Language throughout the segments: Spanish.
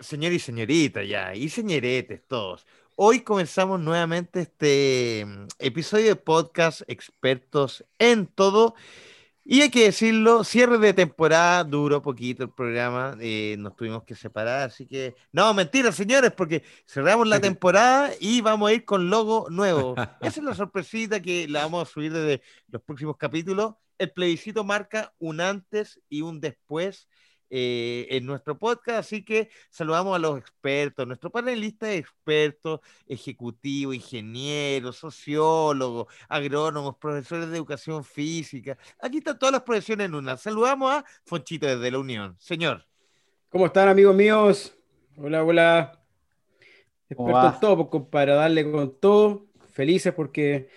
señor y señorita ya, y señoretes todos. Hoy comenzamos nuevamente este mm, episodio de podcast expertos en todo. Y hay que decirlo, cierre de temporada, duró poquito el programa, eh, nos tuvimos que separar, así que... No, mentira, señores, porque cerramos la temporada y vamos a ir con logo nuevo. Esa es la sorpresita que la vamos a subir desde los próximos capítulos. El plebiscito marca un antes y un después eh, en nuestro podcast, así que saludamos a los expertos, nuestro panelista de expertos, ejecutivo, ingeniero, sociólogo, agrónomos, profesores de educación física. Aquí están todas las profesiones en una. Saludamos a Fonchito desde la Unión. Señor. ¿Cómo están, amigos míos? Hola, hola. Expertos en todo, pues, para darle con todo. Felices porque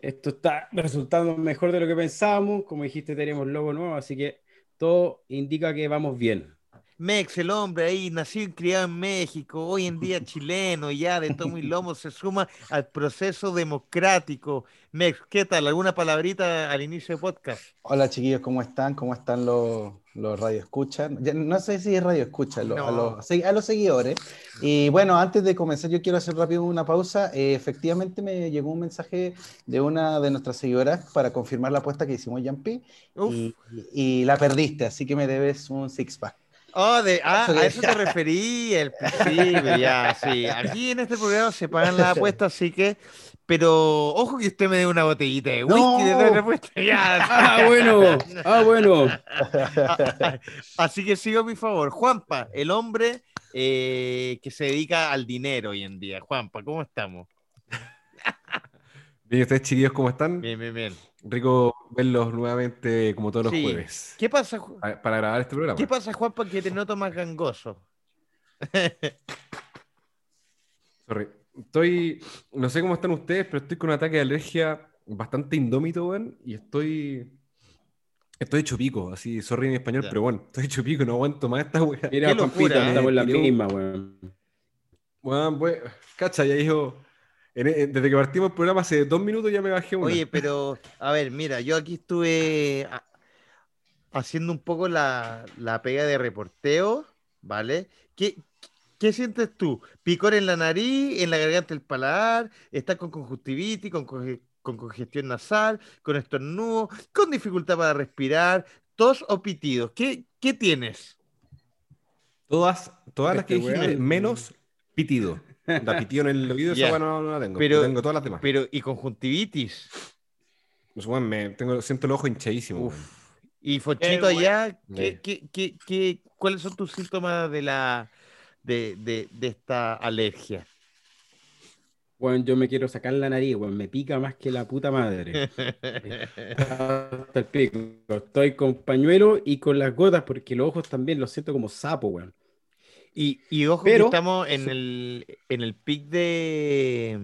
esto está resultando mejor de lo que pensábamos. Como dijiste, tenemos logo nuevo, así que todo indica que vamos bien. Mex, el hombre ahí, nacido y criado en México, hoy en día chileno, ya de tomo y lomo, se suma al proceso democrático. Mex, ¿qué tal? ¿Alguna palabrita al inicio del podcast? Hola chiquillos, ¿cómo están? ¿Cómo están los, los radioescuchas? No sé si es radio escucha, a, los, seguidores. Y bueno, antes de comenzar, yo quiero hacer rápido una pausa. Eh, efectivamente, me llegó un mensaje de una de nuestras seguidoras para confirmar la apuesta que hicimos, Yampi. Y, y, la perdiste, así que me debes un six-pack. Oh, de, ah, a eso te referí el principio, ya, sí. Aquí en este programa se pagan las apuestas, así que pero ojo que usted me dé una botellita de whisky de respuesta. Ah, bueno. Ah, bueno. Así que sigo a mi favor. Juanpa, el hombre eh, que se dedica al dinero hoy en día. Juanpa, ¿cómo estamos? Bien, ustedes chiquillos, ¿cómo están? Bien, bien, bien. Rico verlos nuevamente como todos los jueves. ¿Qué pasa? Para grabar este programa. ¿Qué pasa, Juanpa, que te noto más gangoso? Sorry. Estoy, no sé cómo están ustedes, pero estoy con un ataque de alergia bastante indómito, weón, y estoy... Estoy hecho pico, así, sorry en español, pero bueno, estoy hecho pico, no aguanto más esta weá. Mira, locura, estamos en la misma, weón. Weón, pues, cacha, ya dijo... desde que partimos el programa hace dos minutos ya me bajé una. Oye, pero, a ver, mira, yo aquí estuve haciendo un poco la, la pega de reporteo, ¿vale? ¿Qué, ¿Qué sientes tú? ¿Picor en la nariz, en la garganta del paladar? ¿Estás con conjuntivitis, con, congestión nasal, con estornudo, con dificultad para respirar, tos o pitidos? ¿Qué, qué tienes? Todas, todas las que dije, menos pitido. La pitido en el oído, esa no, no, la tengo. Pero, tengo todas las demás. Pero, ¿y conjuntivitis? Pues, bueno, me, tengo, siento el ojo hinchadísimo. Uf. Y Fochito allá, ¿qué, qué, qué, cuáles son tus síntomas de la de, esta alergia? Bueno, yo me quiero sacar la nariz, bueno, me pica más que la puta madre. Estoy con pañuelo y con las gotas porque los ojos también los siento como sapo, weón. Y, y ojo Pero, que estamos en el, en el pic de,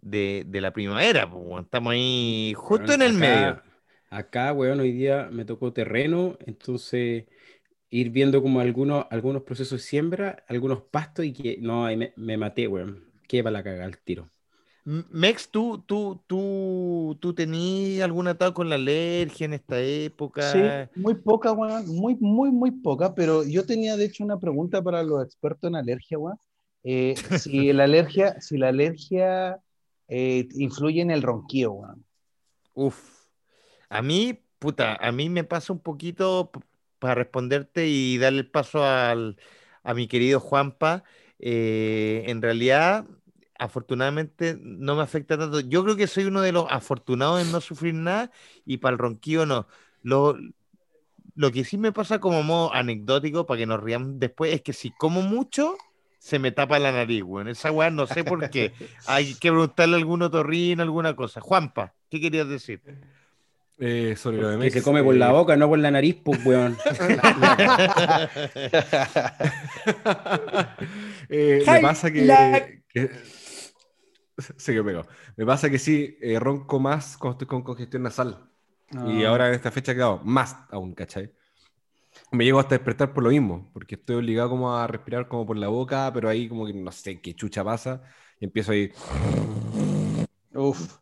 de, la primavera, estamos ahí justo en el medio. Acá, weón, hoy día me tocó terreno, entonces ir viendo como algunos, algunos procesos de siembra, algunos pastos y que no, me, me maté, weón. Qué para la cagar el tiro. Mex, ¿tú, tú, tú, tú tenías algún atado con la alergia en esta época? Sí, muy poca, weón, muy, muy, muy poca, pero yo tenía de hecho una pregunta para los expertos en alergia, weón. Eh, si la alergia, si la alergia eh, influye en el ronquío, weón. Uf, a mí, puta, a mí me pasa un poquito para responderte y darle el paso al, a mi querido Juanpa. Eh, en realidad, afortunadamente no me afecta tanto. Yo creo que soy uno de los afortunados en no sufrir nada y para el ronquillo no. Lo, lo que sí me pasa como modo anecdótico, para que nos ríamos después, es que si como mucho, se me tapa la nariz, weón. Esa weá no sé por qué. Hay que preguntarle a algún otorrino, alguna cosa. Juanpa, ¿qué querías decir? Eh, sobre lo de Que se come por la eh, boca, no por la nariz, pues, weón. eh, me pasa que, Se quedó pegado. Me pasa que sí, eh, ronco más cuando estoy con congestión nasal. Y ah. ahora en esta fecha he quedado más aún, ¿cachai? Me llego hasta despertar por lo mismo, porque estoy obligado como a respirar como por la boca, pero ahí como que no sé qué chucha pasa, y empiezo ahí. Uf.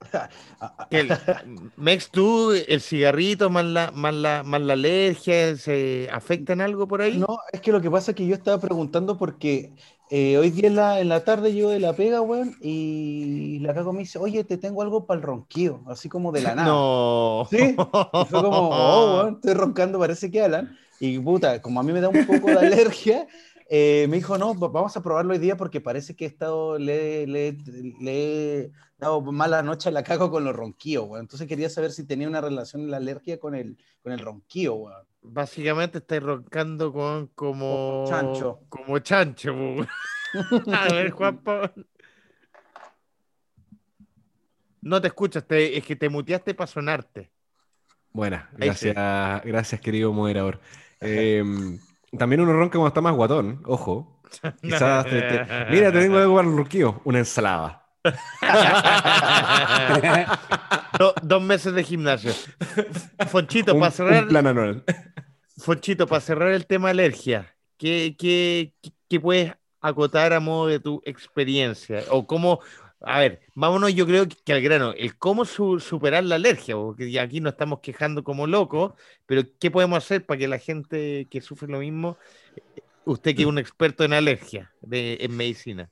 Mex, tú, el cigarrito más la, más, la, más la alergia, ¿se afecta en algo por ahí? No, es que lo que pasa es que yo estaba preguntando porque eh, hoy día en la, en la tarde llego de la pega, weón, y la cago me dice, oye, te tengo algo para el ronquío, así como de la nada. No. Sí, y fue como, oh, weón, estoy roncando, parece que Alan. Y puta, como a mí me da un poco de alergia, eh, me dijo, no, vamos a probarlo hoy día porque parece que he estado, le, le, le he dado mala noche a la cago con los ronquíos, weón. Entonces quería saber si tenía una relación la alergia con el, con el ronquío, weón. Básicamente estáis roncando con como... Como chancho. Como chancho. A ver, Juanpa. No te escuchas, te, es que te muteaste para sonarte. Buena, gracias, gracias querido moderador. Eh, también uno ronca cuando está más guatón, ojo. Quizás te, te... Mira, te tengo algo para el ronquillo, una ensalada. Do, dos meses de gimnasio. Fonchito, Un- para cerrar, un plan anual. Fonchito, para cerrar el tema alergia, ¿qué, qué, qué- puedes acotar a modo de tu experiencia? O cómo, a ver, vámonos yo creo que, que al grano, el cómo su- superar la alergia, porque aquí nos estamos quejando como locos, pero ¿qué podemos hacer para que la gente que sufre lo mismo, usted que es un experto en alergia, de, en medicina?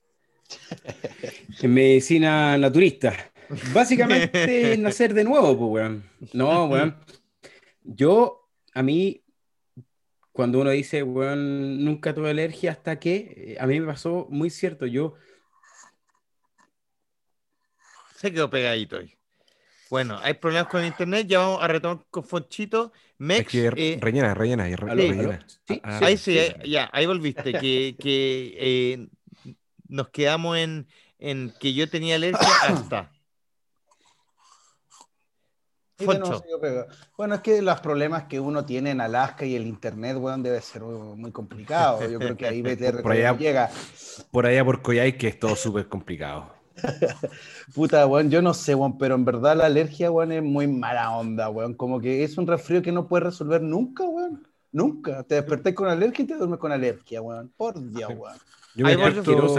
En medicina naturista. Básicamente nacer de nuevo, pues, weón. No, weón. Yo, a mí, cuando uno dice, weón, nunca tuve alergia hasta que, eh, a mí me pasó muy cierto. Yo, Se quedó pegadito ahí. Bueno, hay problemas con internet, ya vamos a retomar con Fonchito. Mex, Es que eh, rellena, rellena, y re- aló, rellena. aló. Sí, Ah, Ahí sí, eh, ya, ahí volviste, que, que eh, nos quedamos en, en que yo tenía alergia hasta. Foncho. Bueno, es que los problemas que uno tiene en Alaska y el internet, weón, debe ser muy complicado. Yo creo que ahí BTR Por allá- llega. Por allá por Coyhai que es todo súper complicado. Puta, weón, yo no sé, weón, pero en verdad la alergia, weón, es muy mala onda, weón. Como que es un resfrío que no puedes resolver nunca, weón. Nunca. Te desperté con alergia y te duermes con alergia, weón. Por Dios, weón. Yo me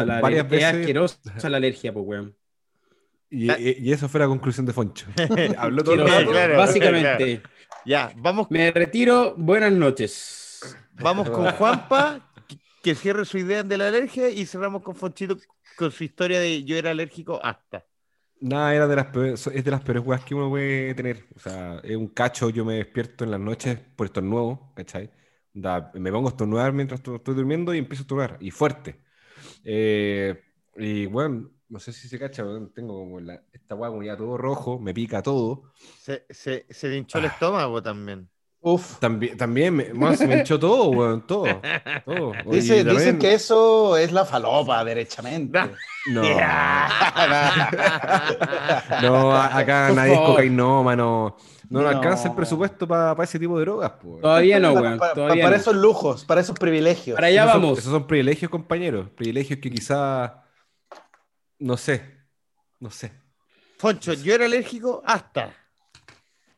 la varias es asquerosa la alergia, pues, weón. Y, y- y eso fue la conclusión de Foncho. Habló todo el rato. claro, Básicamente, Ya, vamos, me retiro. Buenas noches. vamos con Juanpa, que, cierre su idea de la alergia y cerramos con Fonchito con su historia de yo era alérgico hasta. Nada, era de las peores, es de las peores weas que uno puede tener. O sea, es un cacho, yo me despierto en las noches por estornudo, ¿cachai? Da- me pongo a estornudar mientras estoy estoy durmiendo y empiezo a estornudar, y fuerte. Eh, y bueno, no sé si se cacha, tengo como la, esta wea como ya todo rojo, me pica todo. Se, se, se le hinchó el estómago también. Uf. También, también me, se me hinchó todo, weón, todo. todo. Dice- también- Dicen que eso es la falopa, derechamente. No. No, acá Por nadie es cocainómano. No, No. alcanza el presupuesto para ese tipo de drogas, pues. Todavía no, weón. para, Todavía para no. esos lujos, para esos privilegios. Para allá esos son- vamos. esos son privilegios, compañeros. Privilegios que quizá. No sé. No sé. Foncho, yo era alérgico hasta.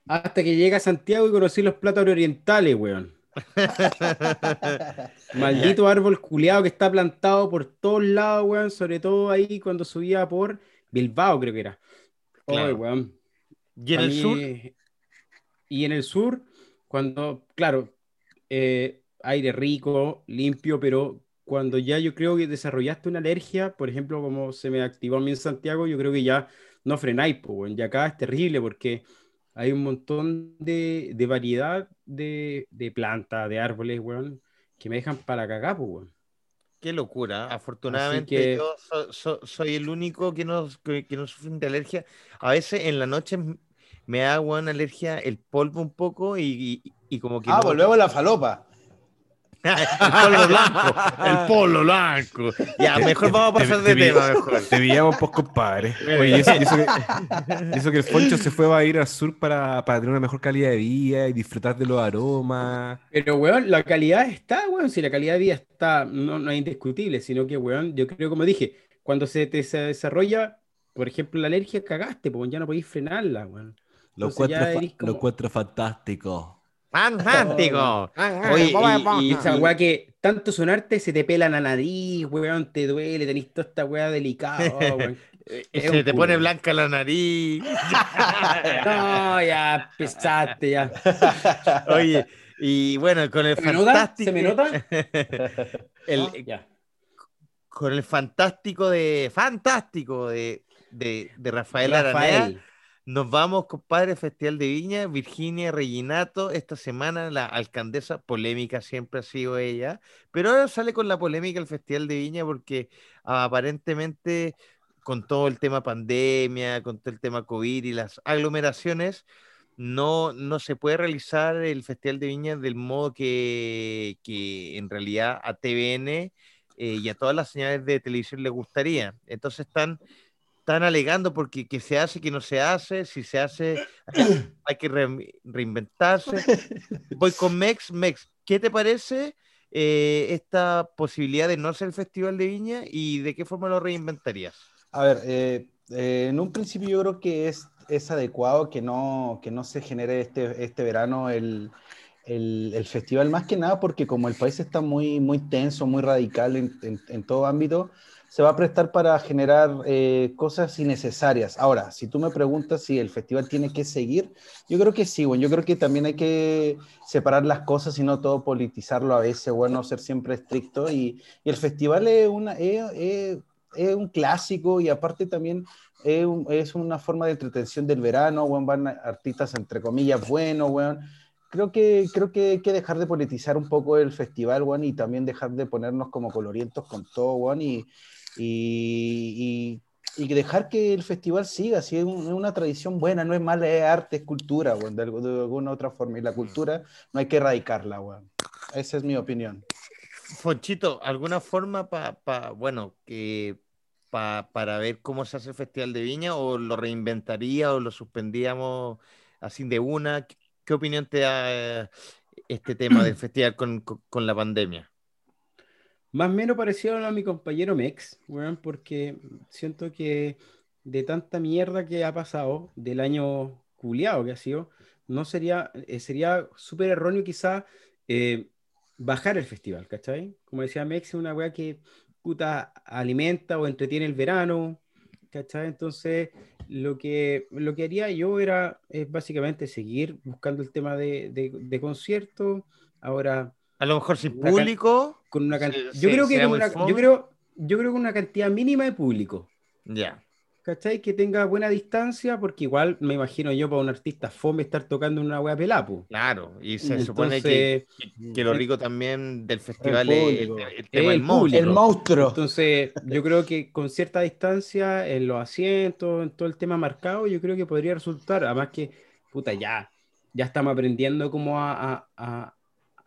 Hasta que llegué a Santiago y conocí los platos orientales, weón. Maldito árbol culeado que está plantado por todos lados, weón. Sobre todo ahí cuando subía por Bilbao, creo que era. Ay, Claro. weón. Y en A el mí- sur, Y en el sur, cuando, claro, eh, aire rico, limpio, pero cuando ya yo creo que desarrollaste una alergia, por ejemplo, como se me activó a mí en Santiago, yo creo que ya no frenáis, pues, weón. Y acá es terrible porque hay un montón de, de variedad de, de plantas, de árboles, weón, que me dejan para cagar, pues, weón. Qué locura. Afortunadamente que- yo so- so- soy el único que no, que, que no sufre de alergia. A veces en la noche me da una alergia el polvo un poco y, y- y como que... Ah, no- volvemos a la falopa. el polvo blanco. El polvo blanco. Ya, mejor vamos a pasar de Te- te- tema mejor. Te pillamos, pues, compadre. Oye, eso, que, y eso que el Foncho se fue a ir al sur para, para tener una mejor calidad de vida y disfrutar de los aromas. Pero, weón, la calidad está, weón, si la calidad de vida está, no, no es indiscutible, sino que, weón, yo creo, como dije, cuando se te se desarrolla, por ejemplo, la alergia, cagaste, pues ya no podéis frenarla, weón. Lo encuentro, fa- eres lo como- encuentro fantástico. ¡Fantástico! Oye, y- Y y- esa weá que tanto sonarte se te pela la nariz, weón, te duele, tenés toda esta weá delicada, oh, weón. Se te pone blanca la nariz. no, ya, pesaste, ya. Oye, y bueno, con el ¿Se fantástico. me nota? el, ya. Con el fantástico de. Fantástico de, de, de Rafael, Aranea. Nos vamos, compadre, Festival de Viña, Virginia Reginato, esta semana la alcaldesa, polémica siempre ha sido ella, pero ahora sale con la polémica el Festival de Viña porque aparentemente con todo el tema pandemia, con todo el tema COVID y las aglomeraciones, no, no se puede realizar el Festival de Viña del modo que, que en realidad a TVN eh, y a todas las señales de televisión les gustaría. Entonces están están alegando porque que se hace, que no se hace, si se hace hay que reinventarse. Voy con Mex. Mex, ¿qué te parece eh, esta posibilidad de no hacer el Festival de Viña y de qué forma lo reinventarías? A ver, eh, eh, en un principio yo creo que es, es adecuado que no, que no se genere este, este verano el, el, el, festival, más que nada porque como el país está muy, muy tenso, muy radical en, en, en todo ámbito, se va a prestar para generar eh, cosas innecesarias. Ahora, si tú me preguntas si el festival tiene que seguir, yo creo que sí, bueno, yo creo que también hay que separar las cosas y no todo politizarlo a veces, bueno, ser siempre estricto. Y, el festival es, una, es, un clásico y aparte también es, un, es, una forma de entretención del verano, bueno, van artistas entre comillas buenos, bueno. Creo que, creo que hay que dejar de politizar un poco el festival, bueno, y también dejar de ponernos como colorientos con todo, y, y, y, y, dejar que el festival siga, si es, un, es, una tradición buena, no es mala, es arte, es cultura, bueno, de, de, alguna otra forma, y la cultura no hay que erradicarla, bueno. esa es mi opinión. Fonchito, ¿alguna forma para, pa, bueno, que pa, para ver cómo se hace el Festival de Viña o lo reinventaría o lo suspendíamos así de una? ¿Qué opinión te da este tema del festival con, con, con la pandemia? Más o menos parecido a mi compañero Mex, weón, porque siento que de tanta mierda que ha pasado, del año culiado que ha sido, no sería, eh, sería súper erróneo quizá eh, bajar el festival, ¿cachai? Como decía Mex, es una weá que puta alimenta o entretiene el verano, ¿cachai? Entonces, lo que, lo que haría yo era es básicamente seguir buscando el tema de, de, de conciertos. Ahora, a lo mejor sin público. Con una can... sí, yo, creo que con una, yo, creo, yo creo que una cantidad mínima de público. Ya. Yeah. ¿Cachai? Que tenga buena distancia, porque igual me imagino yo para un artista fome estar tocando en una wea pelapu. Claro, y se Entonces, supone que, que, lo rico también del festival es el, el, tema del monstruo. El monstruo. Entonces, yo creo que con cierta distancia en los asientos, en todo el tema marcado, yo creo que podría resultar, además que, puta, ya, ya estamos aprendiendo cómo a, a, a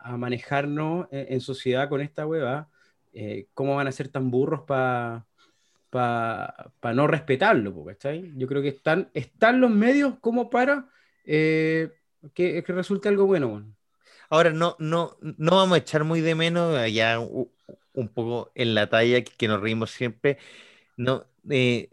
a manejarnos en, en, sociedad con esta hueva, eh, ¿cómo van a ser tan burros para pa, pa no respetarlo? ¿cachai? Yo creo que están, están los medios como para eh, que, resulte algo bueno. Ahora, no, no, no vamos a echar muy de menos, ya un, un poco en la talla que, que nos reímos siempre. No, eh,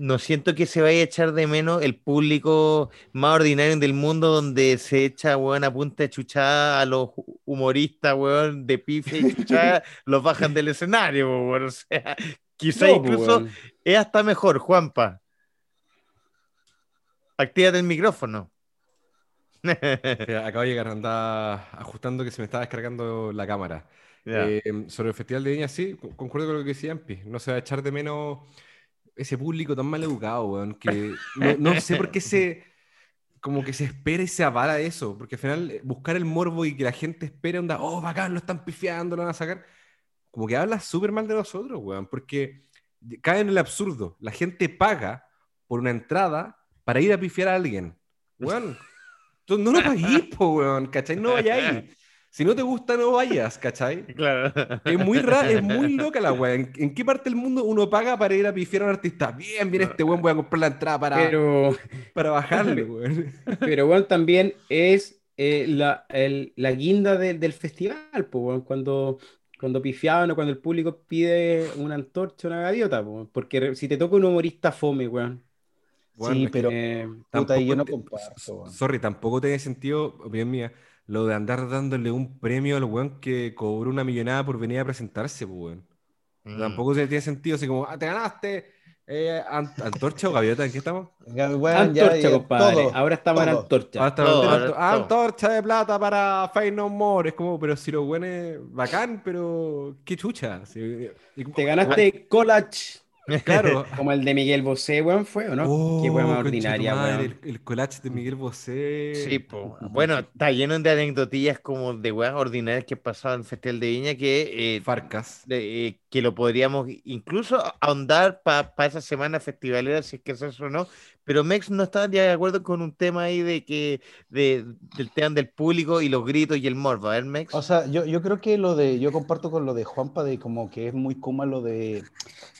no siento que se vaya a echar de menos el público más ordinario del mundo donde se echa, weón, a punta de chuchada a los humoristas, weón, de pife y chuchada, los bajan del escenario, weón. O sea, quizá no, incluso weón. es hasta mejor, Juanpa. Actívate el micrófono. Acabo de llegar, andaba ajustando que se me estaba descargando la cámara. Yeah. Eh, sobre el Festival de Viña, sí, concuerdo con lo que decía Ampi. No se va a echar de menos ese público tan mal educado, weón, que no, no, sé por qué se, como que se espera y se avala eso, porque al final eh, buscar el morbo y que la gente espere, onda, oh, bacán, lo están pifiando, lo van a sacar, como que habla súper mal de nosotros, weón, porque cae en el absurdo, la gente paga por una entrada para ir a pifiar a alguien, weón, entonces no lo paguís, po, weón, ¿cachai? No vayáis. Si no te gusta, no vayas, ¿cachai? Claro. Es muy rara, es muy loca la weá. ¿En, ¿En, qué parte del mundo uno paga para ir a pifiar a un artista? Bien, bien, este weón voy a comprar la entrada para, pero, para bajarle, weón. Pero weón también es eh, la, el, la guinda de, del festival, pues, weón, cuando, cuando pifiaban o cuando el público pide una antorcha, una gaviota, pues, porque si te toca un humorista fome, weón. Bueno, sí, pero eh, puta, yo no comparto. Weón. Sorry, tampoco tiene sentido, opinión mía lo de andar dándole un premio al weón que cobró una millonada por venir a presentarse, pues, weón. Mm. Tampoco tiene sentido, así como, ah, te ganaste Eh, ¿Antorcha o gaviota? ¿En qué estamos? antorcha, compadre. ahora estamos en antorcha. antorcha de plata para Fey No More. Es como, pero si lo bueno bacán, pero qué chucha. Te ganaste collage Claro. Como el de Miguel Bosé, weón, fue, ¿o no? Qué weón oh, ordinaria, El, el, collage de Miguel Bosé. Sí, pues. Bueno, está lleno de anecdotillas como de weón ordinarias que pasaban en el Festival de Viña que. Eh, Farcas. Eh, que lo podríamos incluso ahondar para esa semana festivalera, si es que eso o no, pero Mex no está de acuerdo con un tema ahí de que de, del tema del público y los gritos y el morbo, ¿eh, Mex? O sea, yo, yo creo que lo de, yo comparto con lo de Juanpa de como que es muy cómodo lo de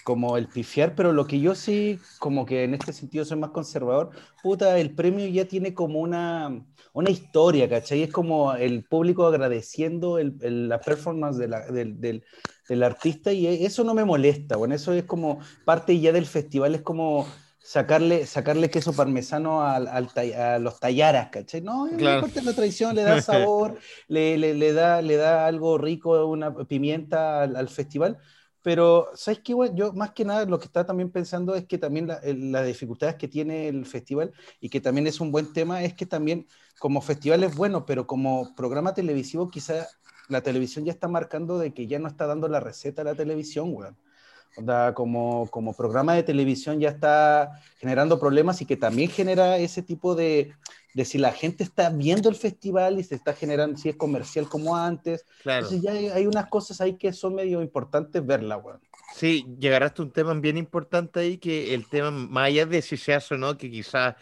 como el pifiar, pero lo que yo sí, como que en este sentido soy más conservador, puta, el premio ya tiene como una, una historia, ¿cachai? Es como el público agradeciendo el, la performance de la, del, del, del artista y eso no me molesta, bueno, eso es como parte ya del festival, es como sacarle, sacarle queso parmesano al, a los tallaras, ¿cachai? No, claro. no la tradición, le da sabor, le, le, le, da, le da algo rico, una pimienta al, festival. Pero, ¿sabes qué? Yo más que nada lo que estaba también pensando es que también las dificultades que tiene el festival y que también es un buen tema es que también como festival es bueno, pero como programa televisivo quizá la televisión ya está marcando de que ya no está dando la receta a la televisión, weón. O sea, como, como programa de televisión ya está generando problemas y que también genera ese tipo de, de si la gente está viendo el festival y se está generando, si es comercial como antes. Claro. Entonces ya hay, unas cosas ahí que son medio importantes verla, weón. Sí, llegarás a un tema bien importante ahí, que el tema, más allá de si se hace o no, que quizás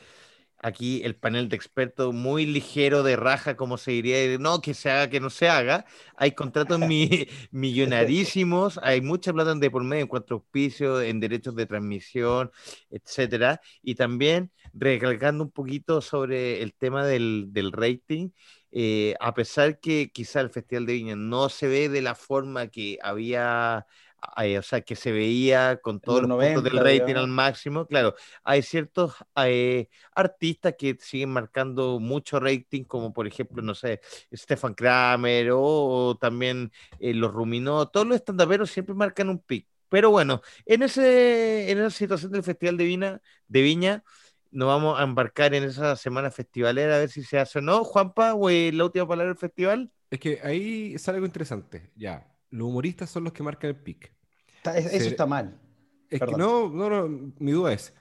aquí el panel de expertos muy ligero de raja, como se diría, no, que se haga, que no se haga. Hay contratos millonarísimos, hay mucha plata de por medio en cuanto a auspicios, en derechos de transmisión, etcétera. Y también recalcando un poquito sobre el tema del, del rating, eh, a pesar que quizá el Festival de Viña no se ve de la forma que había o sea, que se veía con todos los, puntos del rating al máximo. Claro, hay ciertos eh, artistas que siguen marcando mucho rating, como por ejemplo, no sé, Stefan Kramer o, también eh, los Ruminó, todos los estandaperos siempre marcan un pic. Pero bueno, en, ese, en esa situación del Festival de Viña, de Viña nos vamos a embarcar en esa semana festivalera a ver si se hace o no. Juanpa, la última palabra del festival. Es que ahí sale algo interesante. Ya, los humoristas son los que marcan el pick. eso está mal. Es que no, no, no, mi duda es,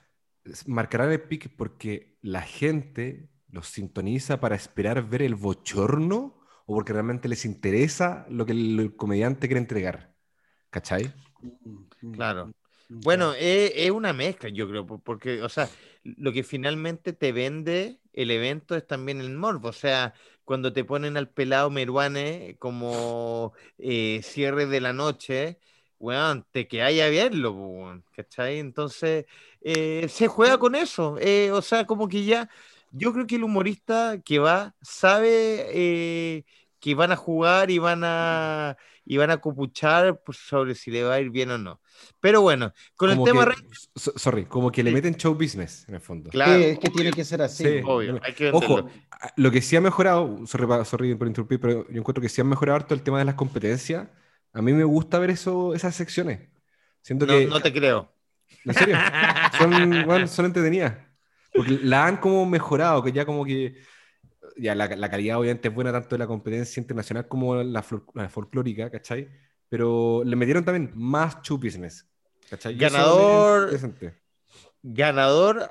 ¿marcarán el pick porque la gente los sintoniza para esperar ver el bochorno o porque realmente les interesa lo que el, comediante quiere entregar? ¿Cachai? Mm, claro. Bueno, es, una mezcla, yo creo, porque, o sea, lo que finalmente te vende el evento es también el morbo. O sea, cuando te ponen al pelado Meruane como eh, cierre de la noche, weón, te que haya verlo, weón, ¿cachai? Entonces, eh, se juega con eso. Eh, o sea, como que ya, yo creo que el humorista que va sabe que van a jugar y van a y van a copuchar sobre si le va a ir bien o no. Pero bueno, con el tema... sorry, como que le meten show business en el fondo. Claro. es que tiene que ser así. Obvio, hay que Ojo, lo que sí ha mejorado, sorry, por interrumpir, pero yo encuentro que sí han mejorado harto el tema de las competencias. A mí me gusta ver eso, esas secciones. Siento no, que... no te creo. ¿En serio? son, bueno, son entretenidas. Porque la han como mejorado, que ya como que ya la, la, calidad obviamente es buena tanto de la competencia internacional como la, la folclórica, ¿cachai? Pero le metieron también más business, ¿cachai? Ganador, ganador,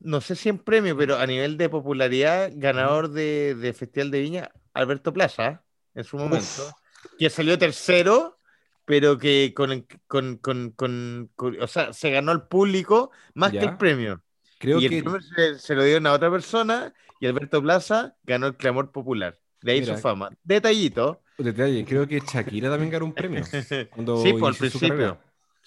no sé si en premio, pero a nivel de popularidad, ganador de, de Festival de Viña, Alberto Plaza, en su momento, que salió tercero, pero que con, con, con, con, o sea, se ganó el público más que el premio. Creo y que... el premio se, se, lo dio a otra persona y Alberto Plaza ganó el clamor popular. De ahí su fama. Detallito. Detalle, creo que Shakira también ganó un premio. sí, por el principio.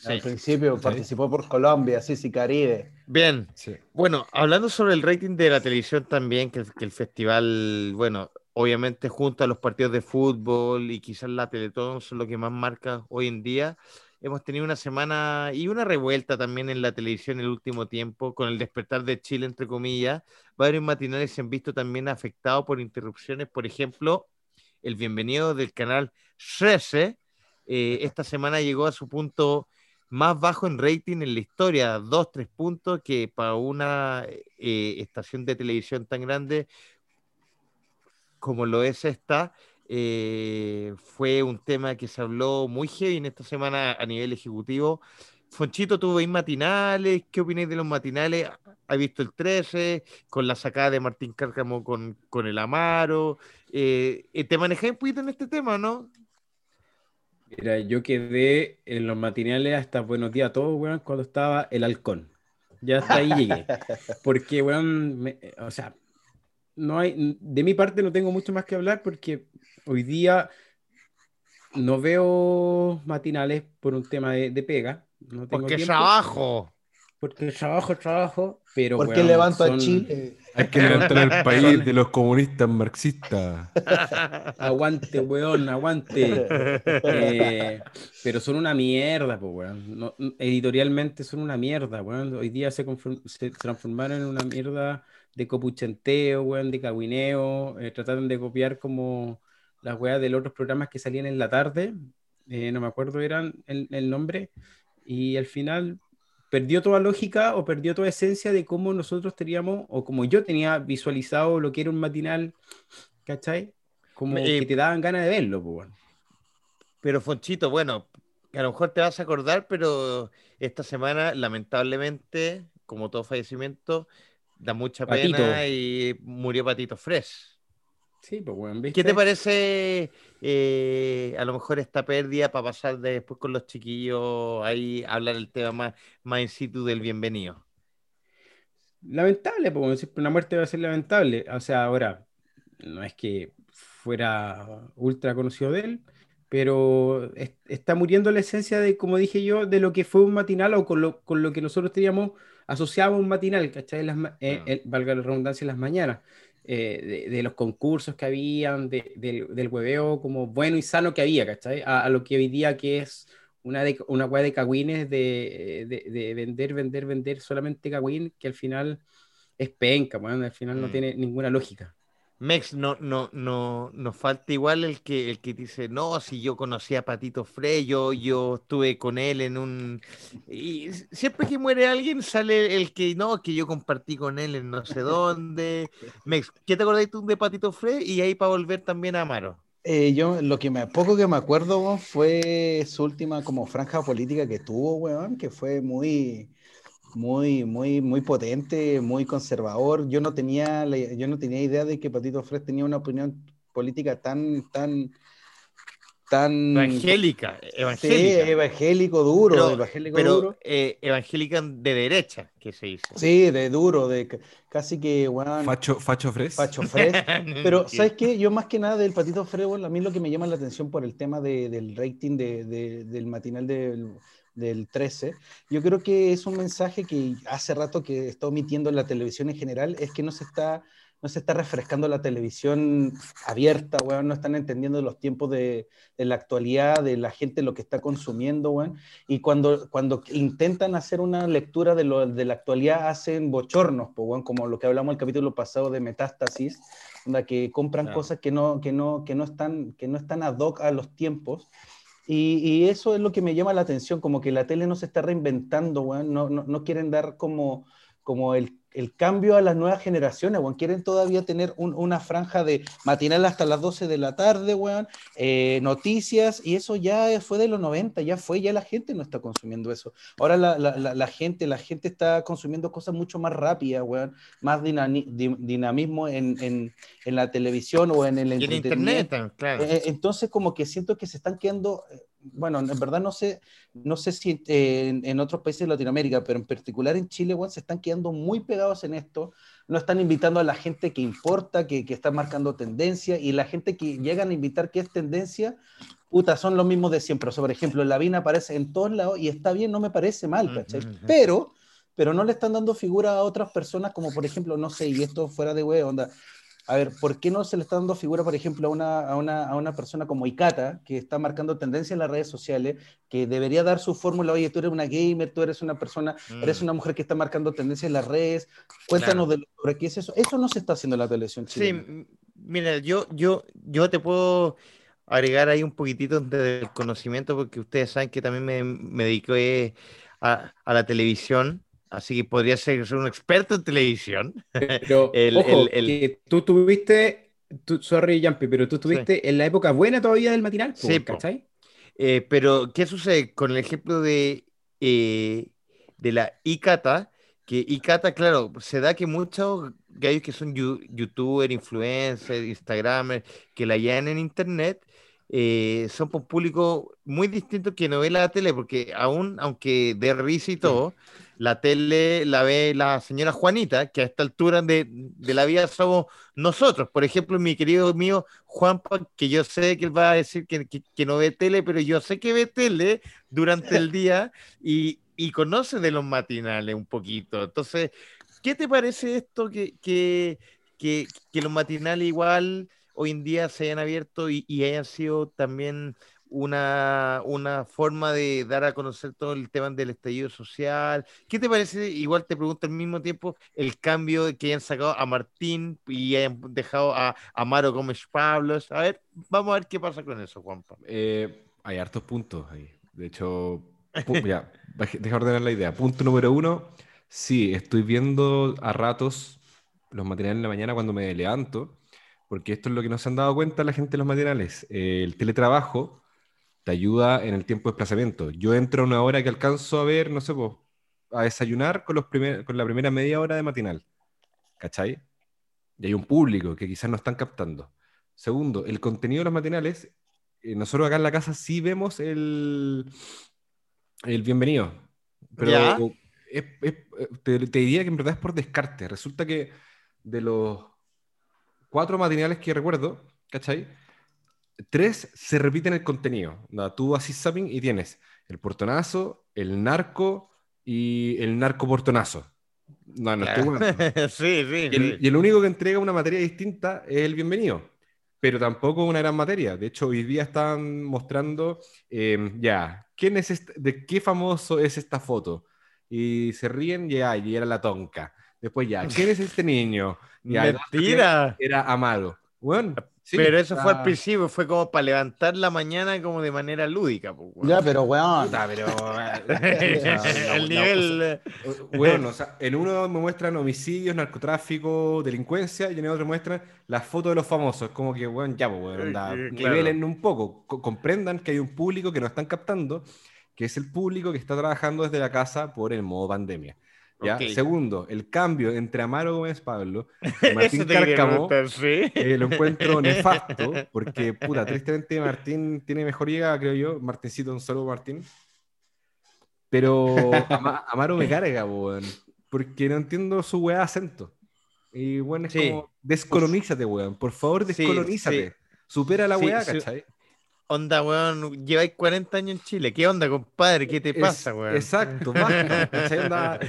Al principio participó por Colombia, sí, sí, Caribe. Bien. Bueno, hablando sobre el rating de la televisión también, que, que, el festival, bueno, obviamente junto a los partidos de fútbol y quizás la Teletón son lo que más marca hoy en día hemos tenido una semana y una revuelta también en la televisión el último tiempo, con el despertar de Chile, entre comillas. Varios matinales se han visto también afectados por interrupciones. Por ejemplo, el bienvenido del canal 13 eh, esta semana llegó a su punto más bajo en rating en la historia, dos, tres puntos, que para una eh, estación de televisión tan grande como lo es esta, eh, fue un tema que se habló muy heavy en esta semana a nivel ejecutivo. Fonchito, ¿tú veis matinales? ¿Qué opináis de los matinales? ¿Has visto el 13 con la sacada de Martín Cárcamo con, con el Amaro? Eh, ¿Te manejáis un poquito en este tema, no? Mira, yo quedé en los matinales hasta buenos días a todos, weón, cuando estaba el halcón. Ya hasta ahí llegué. Porque, weón, o sea, no hay, de mi parte no tengo mucho más que hablar porque hoy día no veo matinales por un tema de, pega. No tengo porque trabajo. Porque trabajo, trabajo, pero. Porque levanto a Chile. Hay que levantar el país de los comunistas marxistas. aguante, weón, aguante. Eh, pero son una mierda, pues, weón. editorialmente son una mierda, weón. Hoy día se, se transformaron en una mierda de copuchenteo, weón, de cagüineo. Eh, trataron de copiar como las weas de los otros programas que salían en la tarde. Eh, no me acuerdo eran el, el nombre. Y al final perdió toda lógica o perdió toda esencia de cómo nosotros teníamos, o como yo tenía visualizado lo que era un matinal, ¿cachai? Como eh, que te daban ganas de verlo, pues, Pero Fonchito, bueno, a lo mejor te vas a acordar, pero esta semana, lamentablemente, como todo fallecimiento, da mucha pena y murió Patito Fresh. Sí, pues bueno, ¿Qué te parece eh, a lo mejor esta pérdida para pasar después con los chiquillos ahí a hablar el tema más, más in situ del bienvenido? Lamentable, porque una muerte va a ser lamentable. O sea, ahora, no es que fuera ultra conocido de él, pero está muriendo la esencia de, como dije yo, de lo que fue un matinal o con lo, con lo que nosotros teníamos asociado a un matinal, ¿cachai? Las, eh, valga la redundancia, en las mañanas. Eh, de, los concursos que habían, del, del hueveo como bueno y sano que había, ¿cachai? A, lo que hoy día que es una, de, una de cagüines de, de, vender, vender, vender solamente cagüín, que al final es penca, bueno, al final no mm. tiene ninguna lógica. Mex, no, no, no, nos falta igual el que, el que dice, no, si yo conocí a Patito Frey, yo, estuve con él en un... Y siempre que muere alguien sale el que, no, que yo compartí con él en no sé dónde. Mex, ¿qué te acordáis tú de Patito Frey? Y ahí para volver también a Amaro. Eh, yo, lo que me, poco que me acuerdo fue su última como franja política que tuvo, weón, que fue muy muy, muy, muy potente, muy conservador. Yo no tenía, yo no tenía idea de que Patito Fres tenía una opinión política tan, tan, tan evangélica, evangélica. Sí, evangélico duro, pero, evangélico duro. Eh, evangélica de derecha, que se dice. Sí, de duro, de casi que bueno, Facho, Facho Fres. Facho Fres. pero, ¿sabes qué? Yo más que nada del Patito Fres, bueno, a mí lo que me llama la atención por el tema de, del rating de, de, del matinal del del 13, yo creo que es un mensaje que hace rato que está omitiendo en la televisión en general, es que no se está, no se está refrescando la televisión abierta, weón, no están entendiendo los tiempos de, de, la actualidad, de la gente lo que está consumiendo, weón, y cuando, cuando intentan hacer una lectura de, lo, de la actualidad hacen bochornos, weón, como lo que hablamos el capítulo pasado de Metástasis, que compran cosas que no, que, no, que, no están, que no están ad hoc a los tiempos, y, eso es lo que me llama la atención, como que la tele no se está reinventando, no, no, no quieren dar como, como el el cambio a las nuevas generaciones, weón. Quieren todavía tener una franja de matinal hasta las 12 de la tarde, weón. Eh, noticias, y eso ya fue de los 90, ya fue, ya la gente no está consumiendo eso. Ahora la, la, la, gente, la gente está consumiendo cosas mucho más rápidas, weón. Más dinamismo en, en, en, la televisión o en el internet, claro. Eh, entonces, como que siento que se están quedando eh, bueno, en verdad no sé, no sé si en, otros países de Latinoamérica, pero en particular en Chile, bueno, se están quedando muy pegados en esto, no están invitando a la gente que importa, que, que está marcando tendencia, y la gente que llegan a invitar que es tendencia, puta, son los mismos de siempre. O sea, por ejemplo, la Vina aparece en todos lados y está bien, no me parece mal, ¿cachai? Pero, pero no le están dando figura a otras personas como, por ejemplo, no sé, y esto fuera de wea, onda, a ver, ¿por qué no se le está dando figura, por ejemplo, a una, a una, a una persona como Ikata, que está marcando tendencia en las redes sociales, que debería dar su fórmula, oye, tú eres una gamer, tú eres una persona, eres mm. una mujer que está marcando tendencia en las redes, cuéntanos de lo qué es eso. Eso no se está haciendo en la televisión chilena. Sí, mira, yo, yo, yo te puedo agregar ahí un poquitito del conocimiento, porque ustedes saben que también me, me dediqué a, a, la televisión, así que podría ser, un experto en televisión. Pero, el, ojo, el, tú tuviste, sorry, Jumpy, pero tú estuviste en la época buena todavía del matinal, sí, ¿cachai? Eh, pero, ¿qué sucede con el ejemplo de, eh, de la ICATA? Que ICATA, claro, se da que muchos gallos que son youtubers, influencers, instagramers, que la llevan en internet, eh, son por público muy distinto que no ve la tele, porque aún, aunque de risa y todo, la tele la ve la señora Juanita, que a esta altura de, de, la vida somos nosotros. Por ejemplo, mi querido mío Juan, que yo sé que él va a decir que, que, no ve tele, pero yo sé que ve tele durante el día y, y conoce de los matinales un poquito. Entonces, ¿qué te parece esto que, que, que, que los matinales igual hoy en día se hayan abierto y, y hayan sido también una, una, forma de dar a conocer todo el tema del estallido social. ¿Qué te parece? Igual te pregunto al mismo tiempo el cambio que hayan sacado a Martín y hayan dejado a Amaro Gómez Pablos. A ver, vamos a ver qué pasa con eso, Juanpa. Eh, hay hartos puntos ahí. De hecho, ya, deja ordenar la idea. Punto número uno, sí, estoy viendo a ratos los materiales en la mañana cuando me levanto porque esto es lo que no se han dado cuenta la gente de los materiales. el teletrabajo te ayuda en el tiempo de desplazamiento. Yo entro a una hora que alcanzo a ver, no sé, pues, a desayunar con, los con la primera media hora de matinal. ¿Cachai? Y hay un público que quizás no están captando. Segundo, el contenido de los matinales, eh, nosotros acá en la casa sí vemos el, el bienvenido. Pero te, te diría que en verdad es por descarte. Resulta que de los cuatro matinales que recuerdo, ¿cachai? Tres se repiten el contenido. Tú haces zapping y tienes el portonazo, el narco y el narco portonazo. No, no estoy sí, sí, y, el, y, el, único que entrega una materia distinta es el bienvenido, pero tampoco una gran materia. De hecho, hoy día están mostrando, em, ya, ¿quién es ¿de qué famoso es esta foto? Y se ríen, ya, y era la tonca. Después ya, ¿quién es este niño? Mentira. Era Amado. Bueno, pero eso fue al principio, fue como para levantar la mañana como de manera lúdica. Ya, pero weón. pero, el nivel. Bueno, o sea, en uno me muestran homicidios, narcotráfico, delincuencia, y en el otro muestran las fotos de los famosos. Como que, weón, ya, pues, weón, un poco. comprendan que hay un público que no están captando, que es el público que está trabajando desde la casa por el modo pandemia. Segundo, el cambio entre Amaro Gómez Pablo y Martín Cárcamo eh, lo encuentro nefasto, porque, puta, tristemente Martín tiene mejor llegada, creo yo. Martincito, un saludo, Martín. Pero Amaro me carga, weón, porque no entiendo su weá acento. Y bueno, es como, descolonízate, weón. Por favor, descolonízate. Supera la weá, ¿cachai? Onda, weón, lleváis 40 años en Chile. ¿Qué onda, compadre? ¿Qué te pasa, weón? Exacto, basta.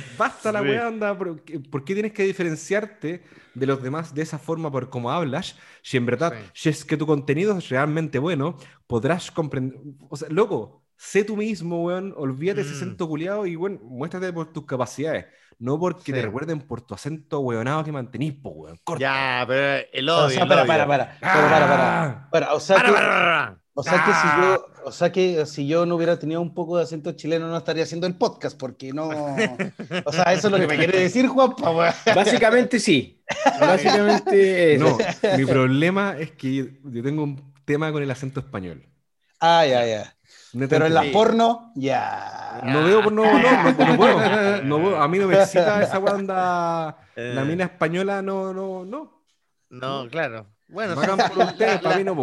basta la weá, onda. ¿Por, qué tienes que diferenciarte de los demás de esa forma por cómo hablas? Si en verdad, si es que tu contenido es realmente bueno, podrás comprender. O sea, loco, sé tú mismo, weón. Olvídate ese mm. acento culiado y, weón, muéstrate por tus capacidades. No porque te recuerden por tu acento weonado que mantenís, po, weón. Ya, pero el odio. O sea, para, para, para, para, para, para, O sea, que, o sea que si yo, o sea que si yo no hubiera tenido un poco de acento chileno, no estaría haciendo el podcast, porque no. O sea, eso es lo que me quiere decir, Juanpa. Básicamente sí. Básicamente. No, mi problema es que yo tengo un tema con el acento español. Ah, ya, ya. Pero en la porno, ya. No veo porno, no, no, puedo. No A mí no me excita esa banda. La mina española, no, no, no. No, claro. Bueno, no por ustedes, para mí no,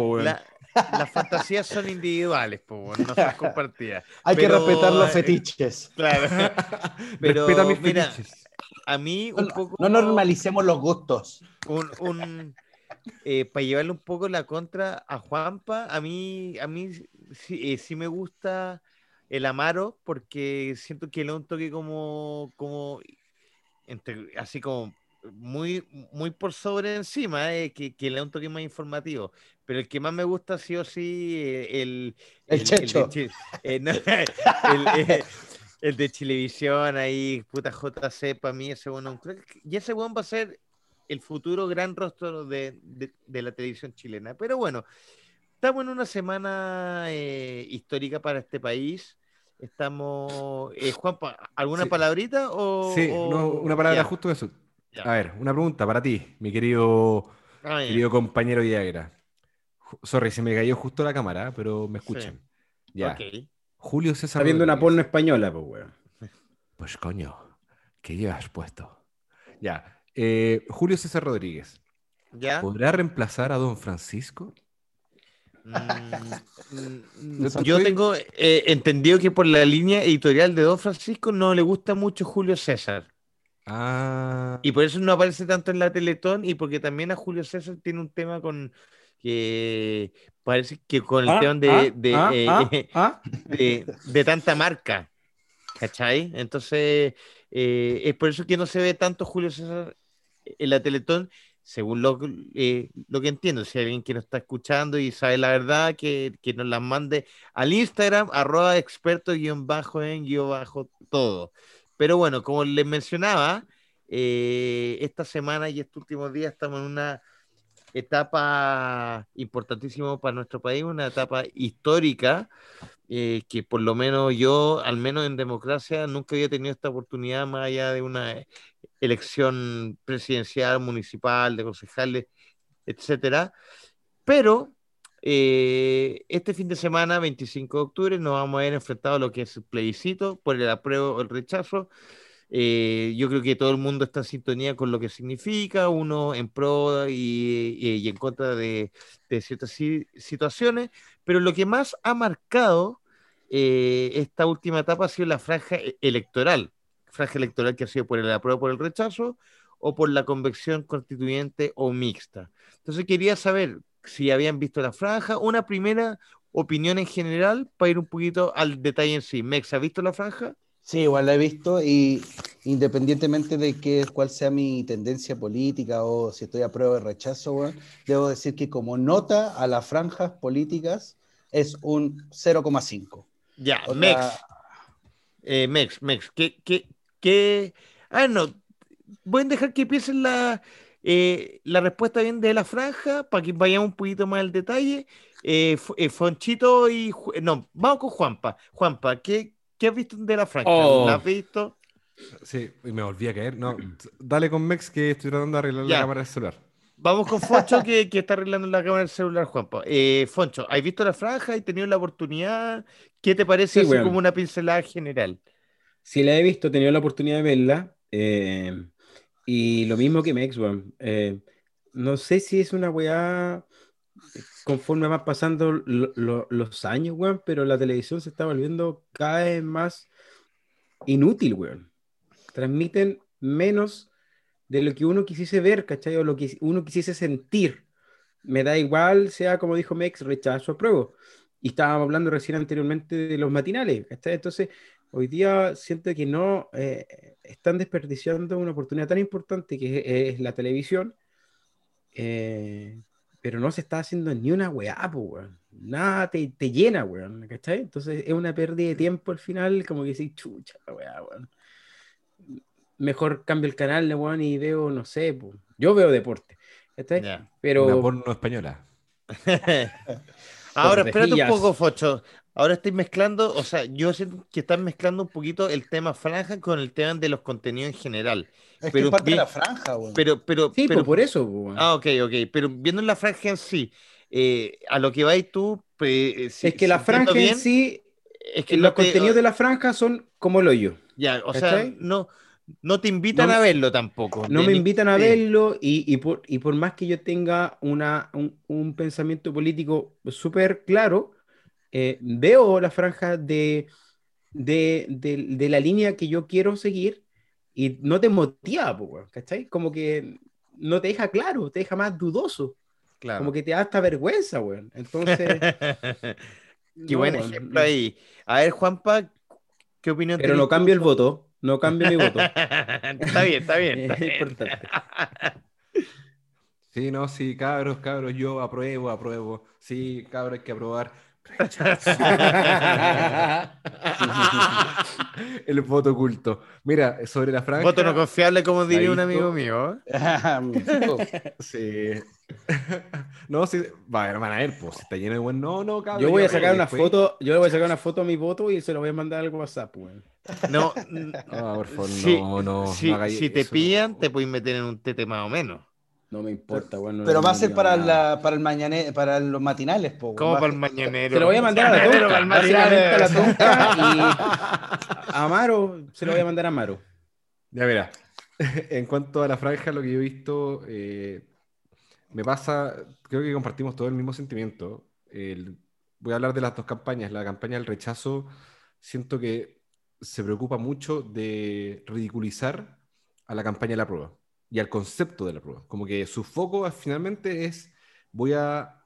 Las fantasías son individuales, pues, no son compartidas. Hay que respetar los fetiches. Claro. Pero, Respeta mis mira, fetiches. A mí un poco. No normalicemos los gustos. Un, un eh, para llevarle un poco la contra a Juanpa, a mí, a mí sí, eh, sí me gusta el Amaro porque siento que le da un toque como, como entre, así como muy, muy por sobre encima, eh, que, que, le da un toque más informativo. Pero el que más me gusta, sí o sí, eh, el. El, el Checho. El, el, de Chilevisión, ahí, puta JC, para mí ese bueno. Y ese bueno va a ser el futuro gran rostro de, de, de la televisión chilena. Pero bueno, estamos en una semana eh, histórica para este país. Estamos. Eh, Juan, ¿alguna palabrita? O, sí, una palabra justo eso. A ver, una pregunta para ti, mi querido, ah, querido compañero Viagra. Sorry, se me cayó justo la cámara, pero me escuchan. Ya. Julio César. Está viendo una porno española, pues, weón. Pues coño, ¿qué llevas puesto? Ya. Eh, Julio César Rodríguez. ¿Ya? ¿Podrá reemplazar a don Francisco? Mm, yo tengo eh, entendido que por la línea editorial de Don Francisco no le gusta mucho Julio César. Ah. Y por eso no aparece tanto en la Teletón y porque también a Julio César tiene un tema con que parece que con el ah, tema de, ah, eh, de, tanta marca. ¿Cachai? Entonces, eh, es por eso que no se ve tanto Julio César en la Teletón según lo, eh, lo que entiendo, si hay alguien que nos está escuchando y sabe la verdad, que, nos las mande al Instagram, arroba experto guion bajo en guion bajo todo. Pero bueno, como les mencionaba, esta semana y estos últimos días estamos en una etapa importantísima para nuestro país, una etapa histórica, eh, que por lo menos yo, al menos en democracia, nunca había tenido esta oportunidad más allá de una elección presidencial, municipal, de concejales, etcétera. Pero eh, este fin de semana, 25 de octubre, nos vamos a ver enfrentado a lo que es el plebiscito por el apruebo o el rechazo. Eh, yo creo que todo el mundo está en sintonía con lo que significa, uno en pro y, en contra de, ciertas situaciones, pero lo que más ha marcado eh, esta última etapa ha sido la franja e-, electoral franja electoral que ha sido por el apruebo por el rechazo o por la convección constituyente o mixta. Entonces quería saber si habían visto la franja, una primera opinión en general para ir un poquito al detalle en sí. Mex, ¿ha visto la franja? Sí, igual la he visto y independientemente de que, cuál sea mi tendencia política o si estoy a prueba de rechazo, debo decir que como nota a las franjas políticas es un 0,5. Ya, Mex. Eh, Mex, Mex, ¿qué, qué, que, ah, no, voy a dejar que piensen la, eh, la respuesta bien de la franja para que vayamos un poquito más al detalle. Eh, eh, Fonchito y. No, vamos con Juanpa. Juanpa, ¿qué, qué has visto de la franja? Oh. ¿La has visto? Sí, y me volví a caer. No, dale con Mex que estoy tratando de arreglar la cámara del celular. Vamos con Foncho que, que, está arreglando la cámara del celular, Juanpa. Foncho, ¿has visto la franja? ¿Has tenido la oportunidad? ¿Qué te parece así como una pincelada general? Sí, la he visto, he tenido la oportunidad de verla. Eh, y lo mismo que Mex, eh, no sé si es una weá conforme van pasando los años, weón, pero la televisión se está volviendo cada vez más inútil, weón. Transmiten menos de lo que uno quisiese ver, ¿cachai? O lo que uno quisiese sentir. Me da igual, sea como dijo Mex, rechazo, apruebo. Y estábamos hablando recién anteriormente de los matinales. Entonces, hoy día siento que no eh, están desperdiciando una oportunidad tan importante que es, la televisión, eh, pero no se está haciendo ni una weá, pues, Nada te, te, llena, weón, ¿cachai? Entonces es una pérdida de tiempo al final, como que sí, chucha, la weá, weón. Mejor cambio el canal, weón, y veo, no sé, pues. Yo veo deporte, ¿cachai? Pero... Una porno española. Ahora, espérate un poco, Focho. Ahora estoy mezclando, o sea, yo siento que están mezclando un poquito el tema franja con el tema de los contenidos en general. Es pero, que parte de la franja, güey. Pero, pero, sí, pero, por eso, güey. Ah, ok, ok. Pero viendo la franja en sí, eh, a lo que vais tú. Eh, es que la franja en sí, es que los contenidos de la franja son como lo yo. Ya, o sea, no, no te invitan a verlo tampoco. No me invitan a verlo y, y, por, y por más que yo tenga una, un, un pensamiento político súper claro eh, veo la franja de, de, la línea que yo quiero seguir y no te motiva, ¿cachai? Como que no te deja claro, te deja más dudoso. Claro. Como que te da hasta vergüenza, weón. Entonces. Qué buen ejemplo ahí. A ver, Juanpa, ¿qué opinión Pero no cambio el voto, no cambio mi voto. está bien, está bien. es importante. Sí, no, sí, cabros, cabros, yo apruebo, apruebo. Sí, cabros, hay que aprobar el voto oculto. Mira, sobre la franja. Voto no confiable, como diría un amigo mío. sí. no, sí. Va, van a ver, pues está lleno de buen. No, no, cabrón. Yo voy a sacar una foto, yo le voy a sacar una foto a mi voto y se lo voy a mandar al WhatsApp, weón. No, no, por favor, no, no. Si, te pillan, te pueden meter en un tete más o menos. No me importa, bueno. Pero va a ser para, la, para el mañana, para los matinales, po, ¿Cómo para el mañanero? Se lo voy a mandar a la tonca, a la tonca y a Amaro, se lo voy a mandar a Amaro. Ya verá. En cuanto a la franja, lo que yo he visto, eh, me pasa, creo que compartimos todo el mismo sentimiento. voy a hablar de las dos campañas. La campaña del rechazo, siento que se preocupa mucho de ridiculizar a la campaña de la prueba y al concepto de la prueba. Como que su foco finalmente es, voy a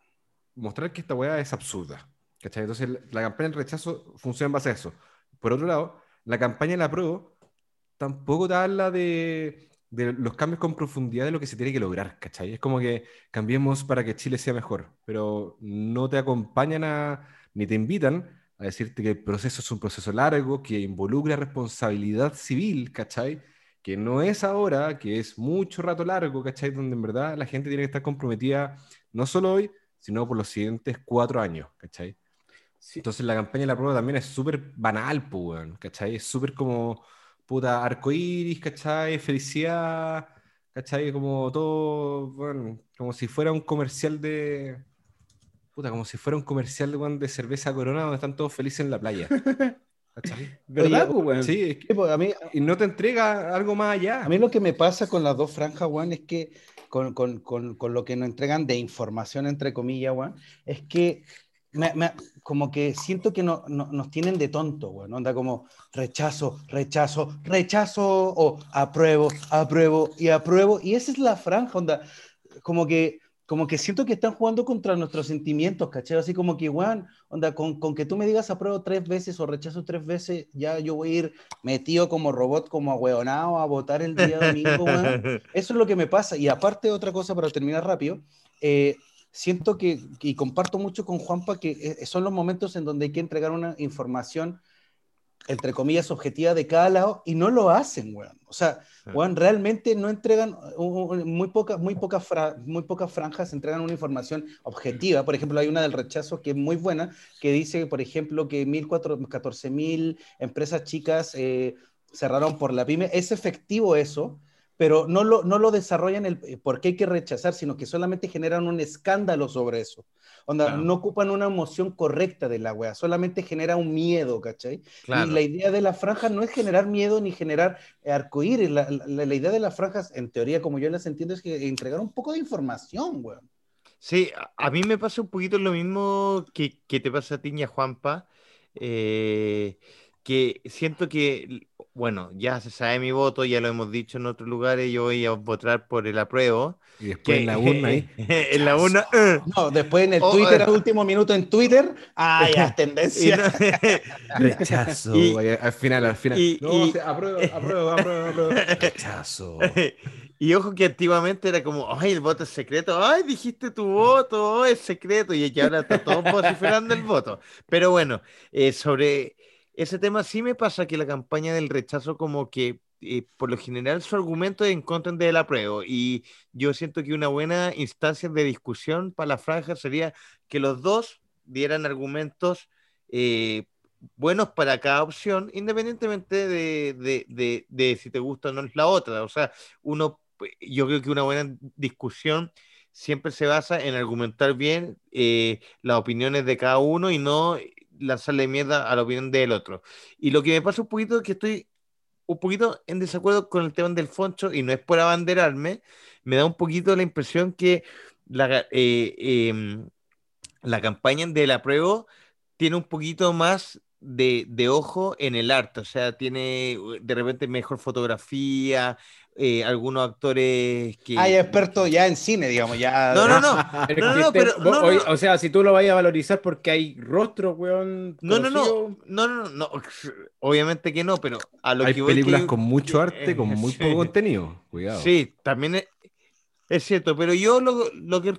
mostrar que esta weá es absurda. ¿cachai? Entonces la campaña del rechazo funciona en base a eso. Por otro lado, la campaña de la prueba tampoco te habla de, de los cambios con profundidad de lo que se tiene que lograr, ¿cachai? Es como que cambiemos para que Chile sea mejor, pero no te acompañan ni te invitan a decirte que el proceso es un proceso largo, que involucra responsabilidad civil, ¿cachai? Que no es ahora, que es mucho rato largo, ¿cachai? Donde en verdad la gente tiene que estar comprometida no solo hoy, sino por los siguientes cuatro años, ¿cachai? Entonces la campaña de la prueba también es súper banal, pues, ¿cachai? Es súper como, puta, arcoíris, ¿cachai? Felicidad, ¿cachai? Como todo, bueno, como si fuera un comercial de... Puta, como si fuera un comercial de, de cerveza corona donde están todos felices en la playa. ¿Verdad, pues, Sí, pues, a mí, y no te entrega algo más allá. A mí lo que me pasa con las dos franjas, Juan, es que con, con, con, con, lo que nos entregan de información, entre comillas, Juan, es que me, me, como que siento que no, no, nos tienen de tonto, Juan, onda como rechazo, rechazo, rechazo, o apruebo, apruebo y apruebo, y esa es la franja, onda, como que como que siento que están jugando contra nuestros sentimientos, ¿cachai? Así como que, weón, onda, con, con, que tú me digas apruebo tres veces o rechazo tres veces, ya yo voy a ir metido como robot, como ahueonado a votar el día domingo, weón. Eso es lo que me pasa. Y aparte, otra cosa para terminar rápido, eh, siento que, y comparto mucho con Juanpa, que eh, son los momentos en donde hay que entregar una información entre comillas, objetiva de cada lado y no lo hacen, weón. O sea, weón, realmente no entregan muy, pocas muy, poca muy pocas franjas, entregan una información objetiva. Por ejemplo, hay una del rechazo que es muy buena, que dice, por ejemplo, que 14 mil empresas chicas eh, cerraron por la pyme. Es efectivo eso, pero no lo, no lo desarrollan el eh, por qué hay que rechazar, sino que solamente generan un escándalo sobre eso. Onda, no ocupan una emoción correcta de la wea, solamente genera un miedo, ¿cachai? Y la idea de la franja no es generar miedo ni generar arcoíris. La, la, la, idea de las franjas, en teoría, como yo las entiendo, es que entregar un poco de información, weón. Sí, a mí me pasa un poquito lo mismo que, que te pasa a ti, Juanpa. Eh, que siento que, bueno, ya se sabe mi voto, ya lo hemos dicho en otros lugares, yo voy a votar por el apruebo. Y después en la urna ahí. en la urna. Uh. No, después en el oh, Twitter, al último minuto en Twitter, ah, ya, tendencia. Rechazo, al final, al final. Y, no, y... apruebo, apruebo, apruebo, apruebo. Rechazo. Y ojo que antiguamente era como, ay, el voto es secreto, ay, dijiste tu voto, es secreto, y que ahora está todo vociferando el voto. Pero bueno, eh, sobre ese tema sí me pasa que la campaña del rechazo como que eh, por lo general su argumento es en contra del apruebo y yo siento que una buena instancia de discusión para la franja sería que los dos dieran argumentos eh, buenos para cada opción, independientemente de, de, de, si te gusta o no es la otra. O sea, uno, yo creo que una buena discusión siempre se basa en argumentar bien eh, las opiniones de cada uno y no lanzarle mierda a la opinión del otro. Y lo que me pasa un poquito es que estoy un poquito en desacuerdo con el tema del Foncho, y no es por abanderarme, me da un poquito la impresión que la, eh, em, la campaña de la prueba tiene un poquito más de, de, ojo en el arte, o sea, tiene de repente mejor fotografía, eh, algunos actores que... Hay expertos ya en cine, digamos, ya... No, no, no. pero, O sea, si tú lo vayas a valorizar porque hay rostros, weón... No, no, no, no, no, no, obviamente que no, pero a lo hay que películas con mucho arte, con muy poco contenido, cuidado. Sí, también es, cierto, pero yo lo, lo, que,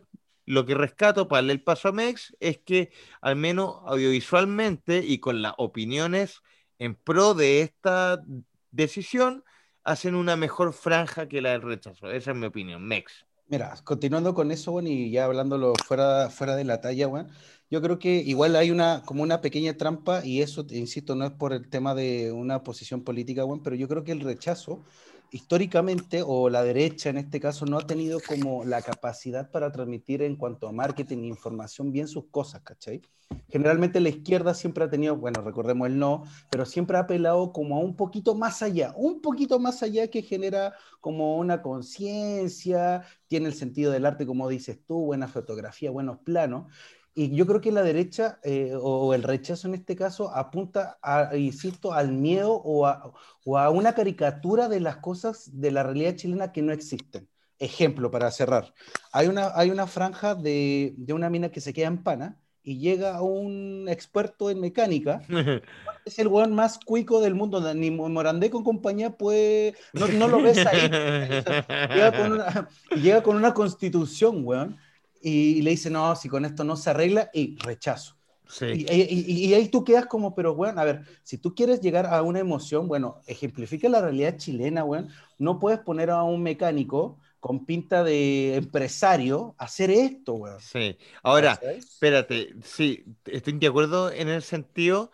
lo que rescato para darle el paso a Mex es que al menos audiovisualmente y con las opiniones en pro de esta decisión, hacen una mejor franja que la del rechazo. Esa es mi opinión. Mex. Mira, continuando con eso, bueno, y ya hablándolo fuera, fuera de la talla, bueno, yo creo que igual hay una, como una pequeña trampa, y eso, insisto, no es por el tema de una posición política, bueno, pero yo creo que el rechazo históricamente, o la derecha en este caso, no ha tenido como la capacidad para transmitir en cuanto a marketing e información bien sus cosas, ¿cachai? Generalmente la izquierda siempre ha tenido, bueno, recordemos el no, pero siempre ha apelado como a un poquito más allá, un poquito más allá que genera como una conciencia, tiene el sentido del arte, como dices tú, buena fotografía, buenos planos, y yo creo que la derecha, eh, o el rechazo en este caso, apunta, a, insisto, al miedo o a, o a, una caricatura de las cosas de la realidad chilena que no existen. Ejemplo, para cerrar. Hay una, hay una franja de, de una mina que se queda en pana y llega un experto en mecánica. es el weón más cuico del mundo. Ni Morandé con compañía puede. No, no lo ves ahí. llega, con una, llega con una constitución, weón y, le dice, no, si con esto no se arregla, y rechazo. Sí. Y, ahí tú quedas como, pero bueno, a ver, si tú quieres llegar a una emoción, bueno, ejemplifica la realidad chilena, weón. No puedes poner a un mecánico con pinta de empresario a hacer esto, weón. Sí. Ahora, espérate, sí, estoy de acuerdo en el sentido,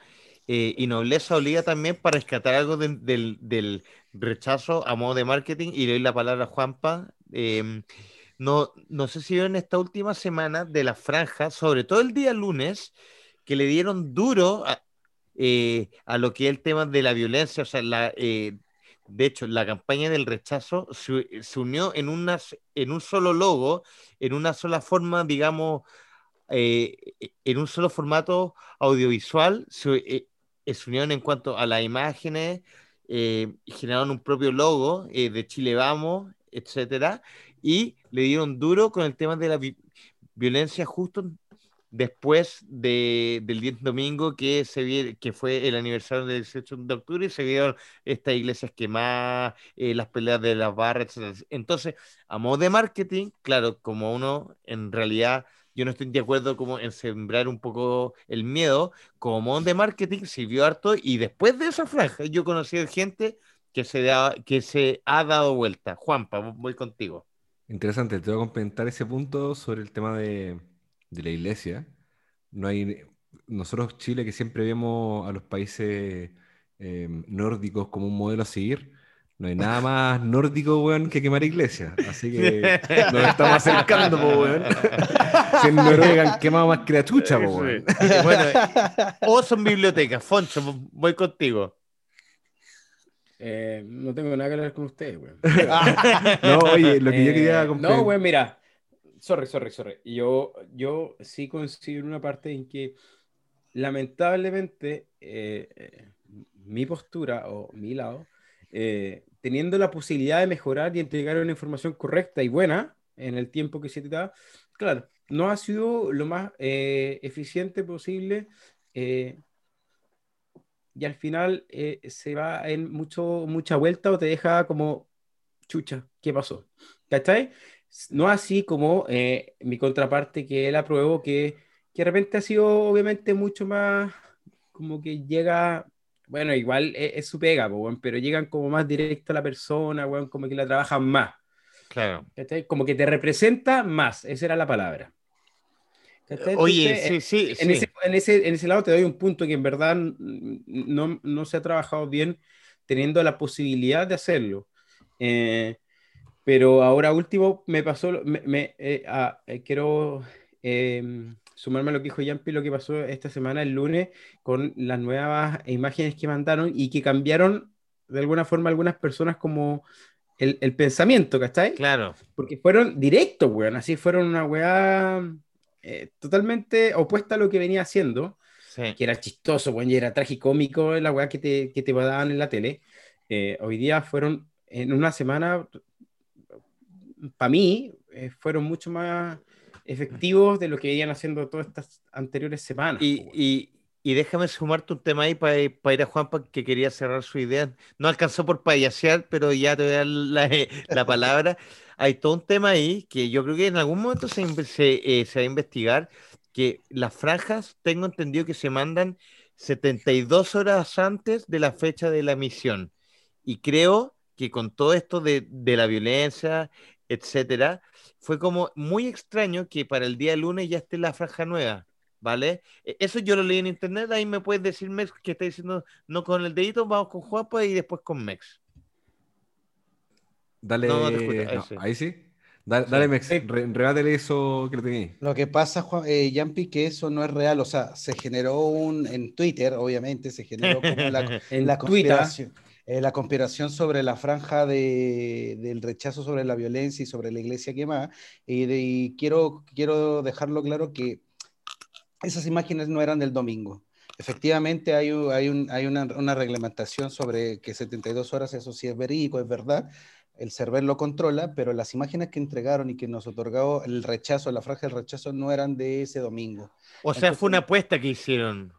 eh, y nobleza obliga también para rescatar algo del, del, rechazo a modo de marketing, y le doy la palabra a Juanpa. Eh, no, no sé si vieron esta última semana de la franja, sobre todo el día lunes, que le dieron duro a, eh, lo que es el tema de la violencia. O sea, eh, de hecho, la campaña del rechazo se, unió en, en un solo logo, en una sola forma, digamos, eh, en un solo formato audiovisual. Se, se unieron en cuanto a las imágenes, generaron un propio logo de Chile Vamos, etcétera, y le dieron duro con el tema de la violencia justo después de, del 10 domingo que, se que fue el aniversario del 18 de octubre y se vieron estas iglesias quemadas, eh, las peleas de las barras, etc. Entonces, a modo de marketing, claro, como uno en realidad yo no estoy de acuerdo como en sembrar un poco el miedo, como de marketing sirvió harto y después de esa franja yo conocí gente que se, da, que se ha dado vuelta. Juanpa, voy contigo. Interesante, te voy a comentar ese punto sobre el tema de, la iglesia. No hay, nosotros Chile que siempre vemos a los países em, nórdicos como un modelo a seguir, no hay nada más nórdico, weón, que quemar iglesias. Así que nos estamos acercando, weón. Si en Noruega quemado más que la chucha, weón. Bueno, o son bibliotecas. Foncho, voy contigo. Eh, no tengo nada que hablar con ustedes, güey. no, oye, lo que yo quería eh, No, güey, mira. Sorry, sorry, sorry. Yo, yo sí considero una parte en que lamentablemente eh, mi postura o mi lado, teniendo la posibilidad de mejorar y entregar una información correcta y buena en el tiempo que se te da, claro, no ha sido lo más eficiente posible y al final eh, se va en mucho, mucha vuelta o te deja como chucha, ¿qué pasó? ¿Cachai? No así como eh, mi contraparte que él aprobó, que, que de repente ha sido obviamente mucho más como que llega, bueno, igual es, su pega, pero llegan como más directo a la persona, bueno, como que la trabajan más. Claro. ¿cachai? Como que te representa más, esa era la palabra. Oye, sí, sí, en, Ese, en, ese, en, ese, lado te doy un punto que en verdad no, no se ha trabajado bien teniendo la posibilidad de hacerlo. Eh, pero ahora último me pasó, me, eh, ah, eh, quiero em, sumarme a lo que dijo Yampi, lo que pasó esta semana, el lunes, con las nuevas imágenes que mandaron y que cambiaron de alguna forma algunas personas como el, el pensamiento, ¿cachai? Claro. Porque fueron directos, weón, así fueron una weá eh, totalmente opuesta a lo que venía haciendo, que era chistoso, bueno, y era tragicómico la weá que te, que te daban en la tele. Eh, hoy día fueron, en una semana, para mí, eh, fueron mucho más efectivos de lo que venían haciendo todas estas anteriores semanas. Y, y déjame sumarte un tema ahí para ir a Juanpa, que quería cerrar su idea. No alcanzó por payasear, pero ya te voy a dar la, la palabra. Hay todo un tema ahí que yo creo que en algún momento se, se, se va a investigar, que las franjas, tengo entendido que se mandan 72 horas antes de la fecha de la misión. Y creo que con todo esto de, de la violencia, etcétera, fue como muy extraño que para el día lunes ya esté la franja nueva. ¿vale? E, eso yo lo leí en internet, ahí me puedes decir Mex que está diciendo no con el dedito, vamos con Juanpa y después con Mex. Dale, ahí sí. Dale, Mex, rebátele eso que lo tenéis. Lo que pasa, Juan, eh, que eso no es real, o sea, se generó un, en Twitter, obviamente, se generó como la, la conspiración. Eh, la conspiración sobre la franja de, del rechazo sobre la violencia y sobre la iglesia quemada. Y, y quiero, quiero dejarlo claro que esas imágenes no eran del domingo. Efectivamente, hay, hay, hay una, reglamentación sobre que 72 horas, eso sí es verídico, es verdad. El server lo controla, pero las imágenes que entregaron y que nos otorgó el rechazo, la franja del rechazo, no eran de ese domingo. O sea, fue una apuesta que hicieron.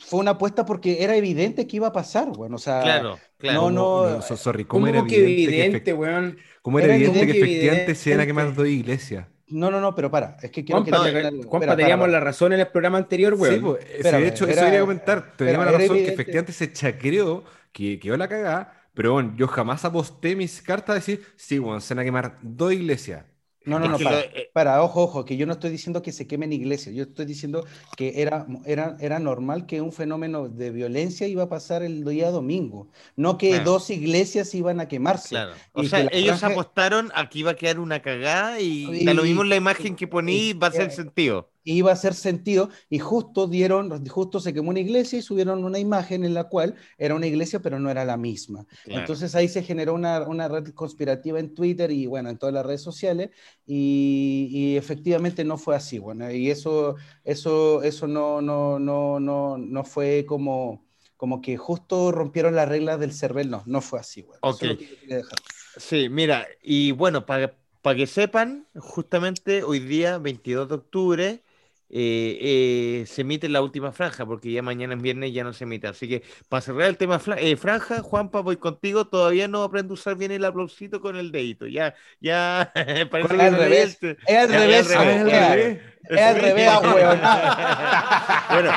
Fue una apuesta porque era evidente que iba a pasar, bueno, o sea, claro, claro. No, no, sorry, ¿cómo, era que evidente, weón? ¿Cómo era, evidente que, efectivamente se iban a quemar dos iglesias? No, no, no, pero para. Es que quiero Juanpa, teníamos la razón en el programa anterior, güey. Sí, pues, de hecho, eso quería comentar. Teníamos la razón que efectivamente se chacreó, que quedó la cagada, pero bueno, yo jamás aposté mis cartas a decir, sí, bueno, se van a quemar dos iglesias. No, no, no, eh, para, ojo, ojo, que yo no estoy diciendo que se quemen iglesias, yo estoy diciendo que era, era, era normal que un fenómeno de violencia iba a pasar el día domingo, no que dos iglesias iban a quemarse. Claro. O sea, ellos apostaron a que iba a quedar una cagada y, da lo mismo la imagen que poní va a ser sentido iba a hacer sentido y justo dieron, justo se quemó una iglesia y subieron una imagen en la cual era una iglesia pero no era la misma. Entonces ahí se generó una, una, red conspirativa en Twitter y bueno, en todas las redes sociales y, y, efectivamente no fue así, bueno, y eso, eso, eso no, no, no, no, no fue como, como que justo rompieron las reglas del CERVEL, no, no fue así, bueno. Sí, mira, y bueno, para para que sepan, justamente hoy día, 22 de octubre, eh, eh, se emite la última franja, porque ya mañana en viernes ya no se emite. Así que para cerrar el tema eh, franja, Juanpa, voy contigo. Todavía no aprendo a usar bien el aplausito con el dedito. Ya, ya, parece que es al revés. Es al revés. Es al revés, Bueno,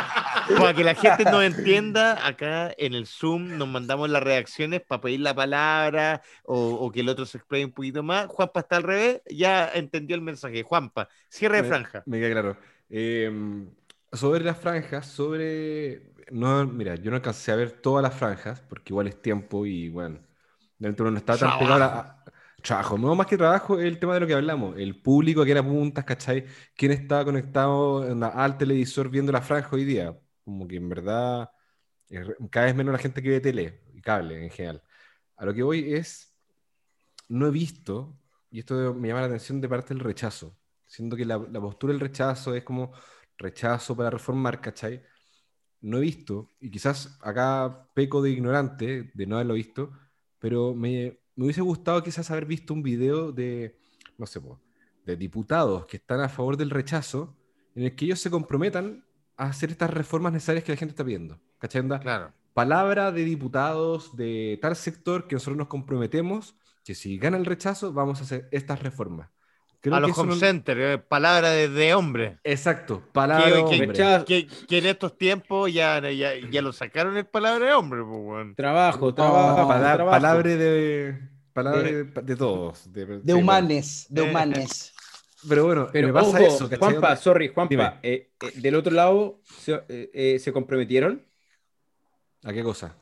para que la gente nos entienda, acá en el Zoom nos mandamos las reacciones para pedir la palabra o, que el otro se explique un poquito más. Juanpa está al revés, ya entendió el mensaje. Juanpa, cierre de franja. Me queda claro. Em, sobre las franjas, sobre. No, mira, yo no alcancé a ver todas las franjas, porque igual es tiempo y bueno, dentro no está tan pegado a, trabajo. No más que trabajo, el tema de lo que hablamos. El público que era puntas, ¿cachai? ¿Quién está conectado al televisor viendo la franja hoy día? Como que en verdad cada vez menos la gente que ve tele y cable en general. A lo que voy es, no he visto, y esto me llama la atención de parte del rechazo, Siento que la, postura del rechazo es como rechazo para reformar, ¿cachai? No he visto, y quizás acá peco de ignorante de no haberlo visto, pero me, hubiese gustado quizás haber visto un video de, no sé, de diputados que están a favor del rechazo, en el que ellos se comprometan a hacer estas reformas necesarias que la gente está pidiendo. ¿Cachai? Claro. Palabra de diputados de tal sector que nosotros nos comprometemos que si gana el rechazo vamos a hacer estas reformas a los home center, eh, palabra de, hombre. Exacto, palabra de hombre. Que, en estos tiempos ya, ya, lo sacaron el palabra de hombre. Pues, trabajo, trabajo, Palabra de, palabra de, todos. De, humanes, de humanes. Pero bueno, Pero, me pasa eso. Juanpa, sorry, Juanpa, eh, eh, del otro lado, ¿se, ¿se comprometieron? ¿A qué cosa?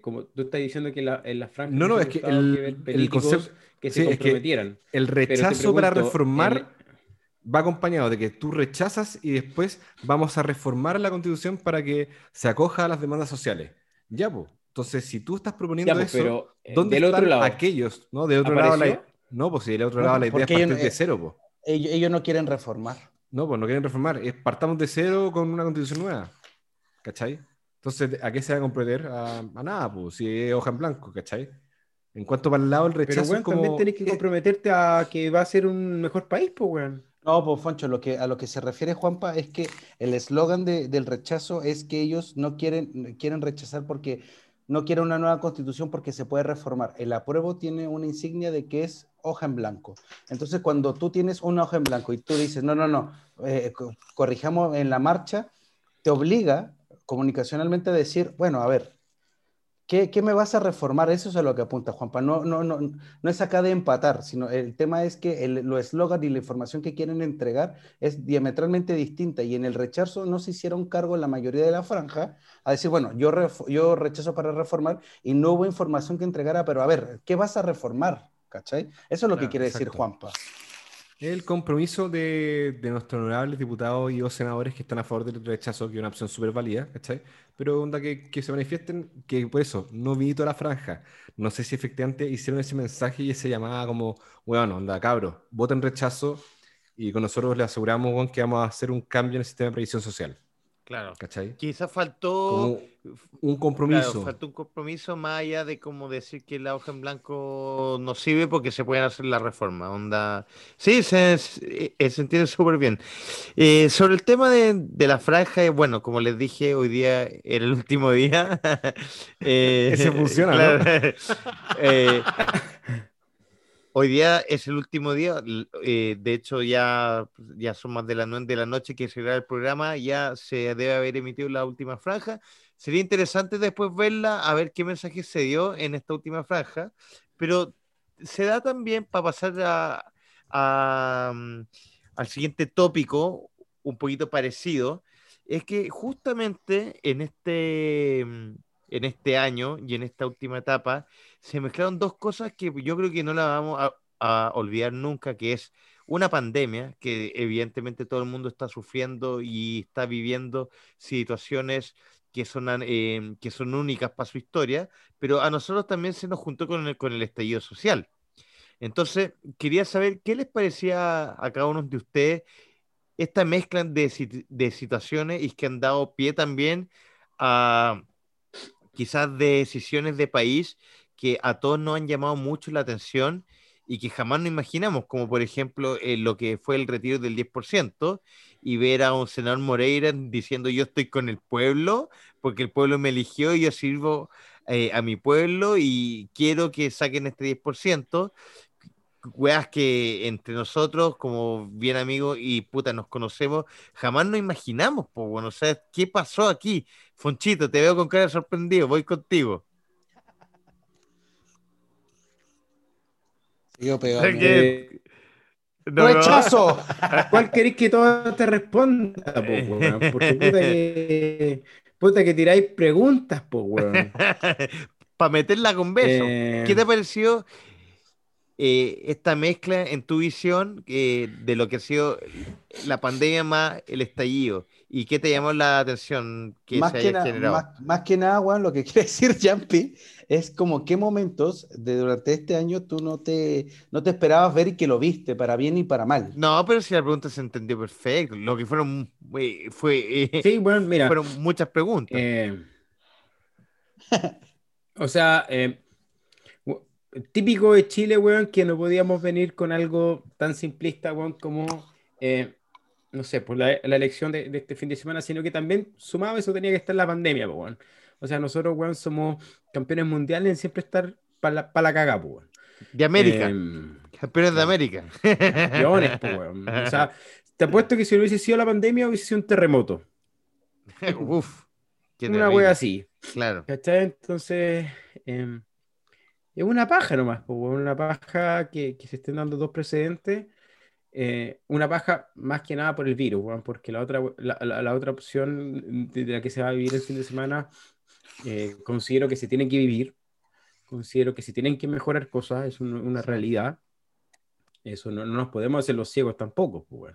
Como tú estás diciendo que la, en la franja no no es que el, el concepto que se comprometieran. el rechazo para reformar va acompañado de que tú rechazas y después vamos a reformar la constitución para que se acoja a las demandas sociales. Ya, pues. Entonces, si tú estás proponiendo pues, eso, pero, eh, ¿dónde están otro lado, aquellos? ¿no? De otro lado, la, no, pues si del otro lado la idea es partir de cero, pues. Ellos, no quieren reformar. No, pues no quieren reformar. Es partamos de cero con una constitución nueva. ¿Cachai? Entonces, ¿a qué se va a comprometer? A, a nada, pues, si es hoja en blanco, ¿cachai? En cuanto para el lado del rechazo. Pero, weón, también tenés que comprometerte a que va a ser un mejor país, pues, weón. No, pues Foncho, lo que, a lo que se refiere Juanpa es que el eslogan del rechazo es que ellos no quieren, quieren rechazar porque no quieren una nueva constitución porque se puede reformar. El apruebo tiene una insignia de que es hoja en blanco. Entonces, cuando tú tienes una hoja en blanco y tú dices, no, no, no, eh, corrijamos en la marcha, te obliga comunicacionalmente decir, bueno, a ver, ¿Qué, me vas a reformar? Eso es a lo que apunta Juanpa. No, no, no, no es acá de empatar, sino el tema es que el, lo eslogan y la información que quieren entregar es diametralmente distinta y en el rechazo no se hicieron cargo la mayoría de la franja a decir, bueno, yo, yo rechazo para reformar y no hubo información que entregara, pero a ver, ¿qué vas a reformar? ¿Cachai? Eso es lo que quiere decir Juanpa el compromiso de, nuestros honorables diputados y o senadores que están a favor del rechazo, que es una opción súper válida, ¿cachai? Pero onda que, que, se manifiesten, que por eso, no vi toda la franja. No sé si efectivamente hicieron ese mensaje y esa llamada como, bueno, onda, cabros, voten rechazo y con nosotros les aseguramos que vamos a hacer un cambio en el sistema de previsión social. Claro. ¿Cachai? Quizás faltó un compromiso. faltó un compromiso más allá de como decir que la hoja en blanco no sirve porque se pueden hacer la reforma. Onda. Sí, se, se, eh, entiende súper bien. Eh, sobre el tema de, la franja, eh, bueno, como les dije, hoy día era el último día. Ese funciona, Hoy día es el último día, eh, de hecho ya, ya son más de la, de la noche que se graba el programa, ya se debe haber emitido la última franja. Sería interesante después verla, a ver qué mensaje se dio en esta última franja, pero se da también para pasar a, mm, al siguiente tópico, un poquito parecido, es que justamente en este, mm, en este año y en esta última etapa, se mezclaron dos cosas que yo creo que no la vamos a, olvidar nunca, que es una pandemia, que evidentemente todo el mundo está sufriendo y está viviendo situaciones que son, em, que son únicas para su historia, pero a nosotros también se nos juntó con el, con el estallido social. Entonces, quería saber qué les parecía a cada uno de ustedes esta mezcla de, de situaciones y que han dado pie también a quizás de decisiones de país que a todos nos han llamado mucho la atención y que jamás nos imaginamos, como por ejemplo eh, lo que fue el retiro del 10% y ver a un senador Moreira diciendo yo estoy con el pueblo porque el pueblo me eligió y yo sirvo eh, a mi pueblo y quiero que saquen este 10%. Weas que entre nosotros, como bien amigos y puta nos conocemos, jamás nos imaginamos, pues bueno, o sea, ¿qué pasó aquí? Fonchito, te veo con cara sorprendido, voy contigo. Yo ¡Rechazo! ¿Cuál queréis que todo te responda, Porque puta que, puta que tiráis preguntas, po, weón. Para meterla con beso. Eh. ¿Qué te pareció eh, esta mezcla en tu visión eh, de lo que ha sido la pandemia más el estallido? ¿Y qué te llamó la atención que más se haya generado? Más, que nada, Juan, lo que quiere decir Jumpy es como qué momentos de durante este año tú no te, no te esperabas ver y que lo viste, para bien y para mal. No, pero si la pregunta se entendió perfecto. Lo que fueron eh, fue eh, sí, bueno, mira, fueron muchas preguntas. Eh, o sea, típico de Chile, weón, que no podíamos venir con algo tan simplista, weón, como no sé, pues la, elección de, este fin de semana, sino que también sumado eso tenía que estar la pandemia, pues, O sea, nosotros, weón, somos campeones mundiales en siempre estar para la, pa la cagada, pues, De América. Em, campeones de América. Campeones, weón. O sea, te apuesto que si no hubiese sido la pandemia, hubiese sido un terremoto. Uf. Una wea así. Claro. ¿Cachai? Entonces, em, es una paja nomás, una paja que, que se estén dando dos precedentes eh, una paja más que nada por el virus, porque la otra, la, otra opción de la que se va a vivir el fin de semana, eh, considero que se tiene que vivir, considero que se tienen que mejorar cosas, es una realidad. Eso no, nos podemos hacer los ciegos tampoco. Pues,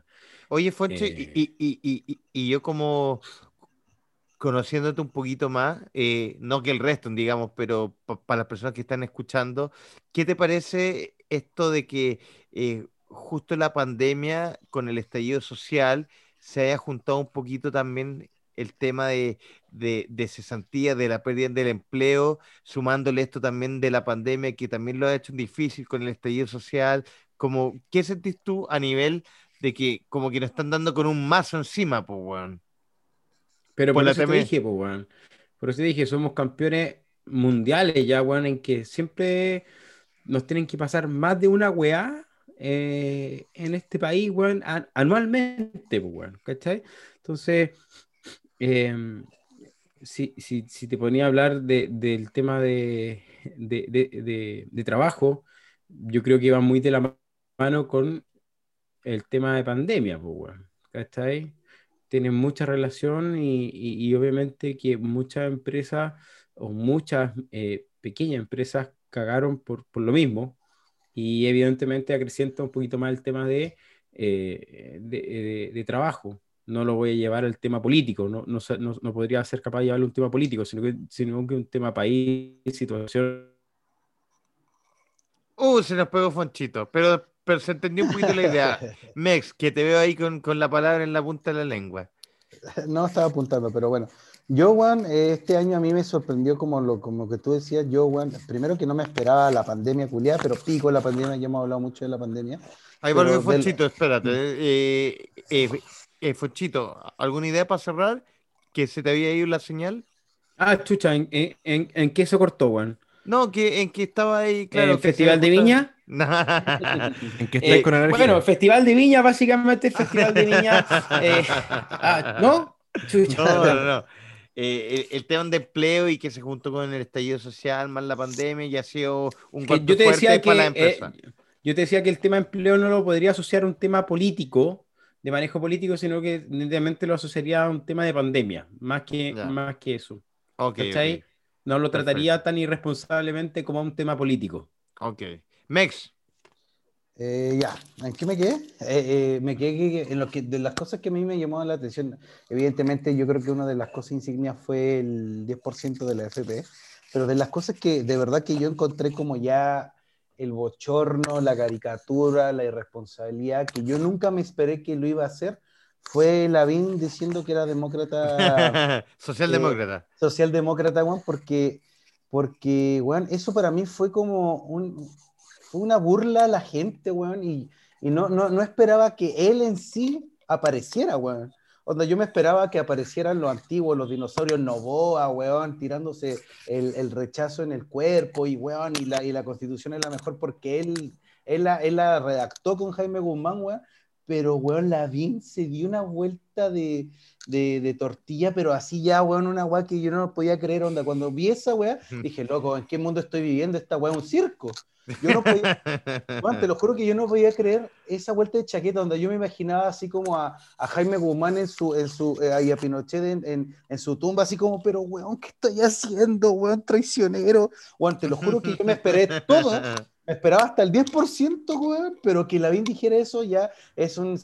Oye, Fonche, eh, y, yo como conociéndote un poquito más, no que el resto, digamos, pero para las personas que están escuchando, ¿qué te parece esto de que justo la pandemia con el estallido social se haya juntado un poquito también el tema de, de, cesantía, de la pérdida del empleo, sumándole esto también de la pandemia que también lo ha hecho difícil con el estallido social. Como, ¿Qué sentís tú a nivel de que como que nos están dando con un mazo encima, pues, weón. Pero por, eso te dije, pues, weón. Por eso te dije, somos campeones mundiales ya, weón, en que siempre nos tienen que pasar más de una weá eh, en este país, weón, anualmente, pues, weón, ¿cachai? Entonces, em, si, te ponía a hablar del tema de, de, trabajo, yo creo que va muy de la mano con el tema de pandemia, pues, weón, ¿cachai? Tienen mucha relación y, obviamente que muchas empresas o muchas eh, pequeñas empresas cagaron por, por lo mismo, y evidentemente acrecienta un poquito más el tema de, eh, de, trabajo. No lo voy a llevar al tema político, no, no, no, podría ser capaz de llevarlo un tema político, sino que, sino que un tema país, situación. Uh, se nos pegó Fonchito, pero, pero se entendió un poquito la idea. Mex, que te veo ahí con, con la palabra en la punta de la lengua. No estaba apuntando, pero bueno, yo, Juan, este año a mí me sorprendió como lo como que tú decías, yo, Juan, primero que no me esperaba la pandemia culiada, pero pico la pandemia, ya hemos hablado mucho de la pandemia. Ahí volvió Fonchito, espérate. Eh, eh, eh, Fonchito, ¿alguna idea para cerrar? ¿Que se te había ido la señal? Ah, chucha, ¿en, en, en qué se cortó, Juan? No, que en que estaba ahí, claro. ¿En Festival de Viña? ¿En qué estáis con energía? Bueno, Festival de Viña, básicamente, Festival de Viña. ah, ¿No? Chucha. No, no, no. Eh, el, tema de empleo y que se juntó con el estallido social más la pandemia y ha sido un golpe yo te decía para la empresa. Eh, yo te decía que el tema de empleo no lo podría asociar a un tema político, de manejo político, sino que netamente lo asociaría a un tema de pandemia, más que, más que eso. Okay, No lo trataría tan irresponsablemente como un tema político. Ok. Mex. Eh, ya, ¿en qué me quedé? Eh, eh, me quedé en lo que, de las cosas que a mí me llamó la atención. Evidentemente, yo creo que una de las cosas insignias fue el 10% de la FP, pero de las cosas que de verdad que yo encontré como ya el bochorno, la caricatura, la irresponsabilidad, que yo nunca me esperé que lo iba a hacer, fue Lavín diciendo que era demócrata. socialdemócrata. socialdemócrata, Juan, porque, porque, Juan, eso para mí fue como un fue una burla a la gente, weón, y, y no, no, no, esperaba que él en sí apareciera, weón. Onda, yo me esperaba que aparecieran los antiguos, los dinosaurios Novoa, weón, tirándose el, el, rechazo en el cuerpo, y weón, y la, y la constitución es la mejor porque él, él, la, él la redactó con Jaime Guzmán, weón, pero, weón, Lavín se dio una vuelta de, de, de, tortilla, pero así ya, weón, una weá que yo no podía creer, onda, cuando vi esa weá, dije, loco, ¿en qué mundo estoy viviendo? Esta weá un circo. Yo no podía, te lo juro que yo no podía creer esa vuelta de chaqueta donde yo me imaginaba así como a, a Jaime Guzmán en su, en su, eh, y a Pinochet en, en, en, su tumba, así como, pero weón, ¿qué estoy haciendo, weón, traicionero? Weón, te lo juro que yo me esperé todo, me esperaba hasta el 10%, weón, pero que Lavín dijera eso ya es un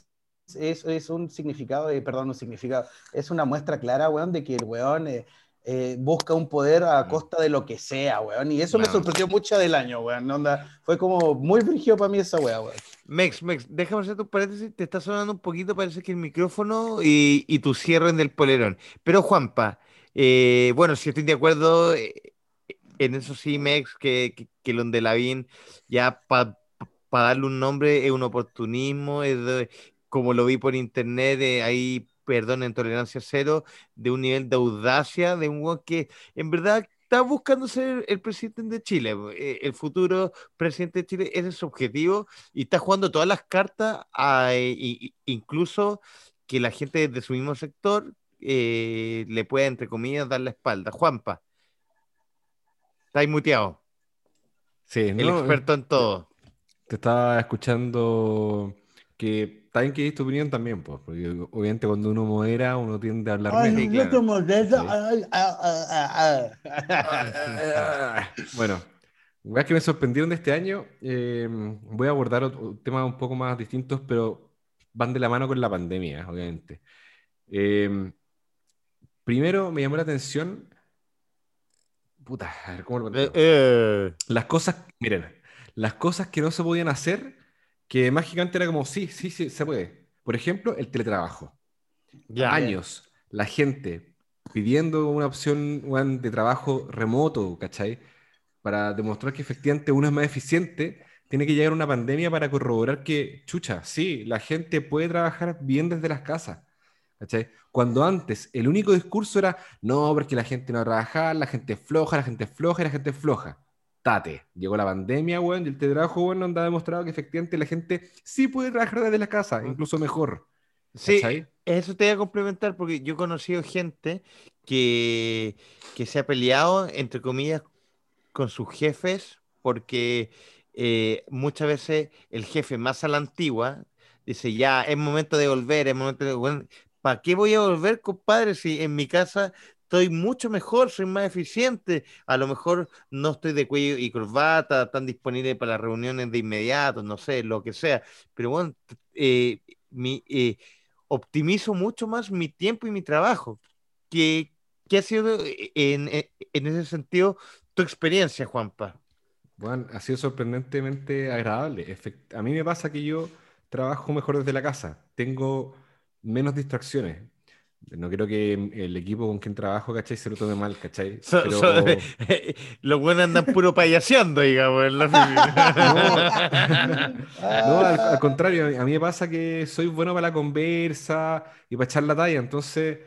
es, es, un significado, de, perdón, un significado, es una muestra clara, weón, de que el weón eh, eh, busca un poder a mm. costa de lo que sea, weón. Y eso me sorprendió mucho del año, weón. Onda, fue como muy frigio para mí esa weá, weón. Mex, Mex, déjame hacer tu paréntesis. Te está sonando un poquito, parece que el micrófono y, y tu cierre del polerón. Pero, Juanpa, eh, bueno, si estoy de acuerdo eh, en eso sí, Mex, que, que, que lo de Lavín, ya para darle un nombre es un oportunismo, es como lo vi por internet, ahí perdón, en tolerancia cero, de un nivel de audacia, de un que en verdad está buscando ser el presidente de Chile. Eh, el futuro presidente de Chile, ese es su objetivo y está jugando todas las cartas, a, incluso que la gente de su mismo sector eh, le pueda, entre comillas, dar la espalda. Juanpa, está muteado. Sí, el experto en todo. Te estaba escuchando que está bien que es tu opinión también, pues, porque obviamente cuando uno modera, uno tiende a hablar menos. bueno, es que me sorprendieron de este año. Em, voy a abordar otro, temas un poco más distintos, pero van de la mano con la pandemia, obviamente. Em, primero me llamó la atención. Puta, a ver cómo lo eh, eh. Las cosas, miren, las cosas que no se podían hacer que mágicamente era como, sí, sí, sí, se puede. Por ejemplo, el teletrabajo. Ya, Años, la gente pidiendo una opción de trabajo remoto, ¿cachai? Para demostrar que efectivamente uno es más eficiente tiene que llegar una pandemia para corroborar que, chucha, sí, la gente puede trabajar bien desde las casas. ¿cachai? Cuando antes el único discurso era, no, porque la gente no va a trabajar, la gente es floja, la gente es floja y la gente es floja. Tate, llegó la pandemia, weón, y el teletrabajo, weón, nos ha demostrado que efectivamente la gente sí puede trabajar desde la casa, incluso mejor. Sí, eso te voy a complementar porque yo he conocido gente que, que se ha peleado, entre comillas, con sus jefes porque eh, muchas veces el jefe más a la antigua dice, ya, es momento de volver, es momento de... ¿Para qué voy a volver, compadre, si en mi casa estoy mucho mejor, soy más eficiente? A lo mejor no estoy de cuello y corbata, tan disponible para reuniones de inmediato, no sé, lo que sea. Pero bueno, eh, mi, eh, optimizo mucho más mi tiempo y mi trabajo. ¿Qué, qué ha sido en, en ese sentido tu experiencia, Juanpa? Bueno, ha sido sorprendentemente agradable. A mí me pasa que yo trabajo mejor desde la casa. Tengo menos distracciones. No creo que el equipo con quien trabajo, ¿cachai? Se lo tome mal, ¿cachai? los buenos andan puro payaseando, digamos. no, al, contrario, a mí me pasa que soy bueno para la conversa y para echar la talla. Entonces,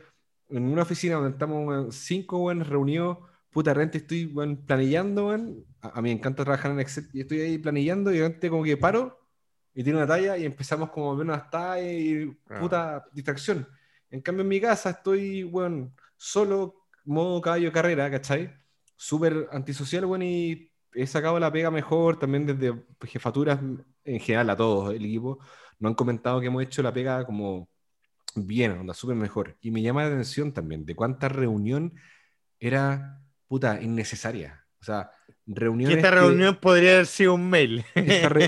en una oficina donde estamos cinco buenos reunidos, puta, realmente estoy planillando, A, mí me encanta trabajar en Excel y estoy ahí planillando y de repente como que paro y tiene una talla y empezamos como a ver unas tallas y puta distracción. En cambio en mi casa estoy, bueno, solo, modo caballo carrera, ¿cachai? Súper antisocial, bueno, y he sacado la pega mejor también desde jefaturas en general a todos el equipo. No han comentado que hemos hecho la pega como bien, onda, súper mejor. Y me llama la atención también de cuánta reunión era puta, innecesaria. O sea, reuniones. esta reunión podría haber sido un mail.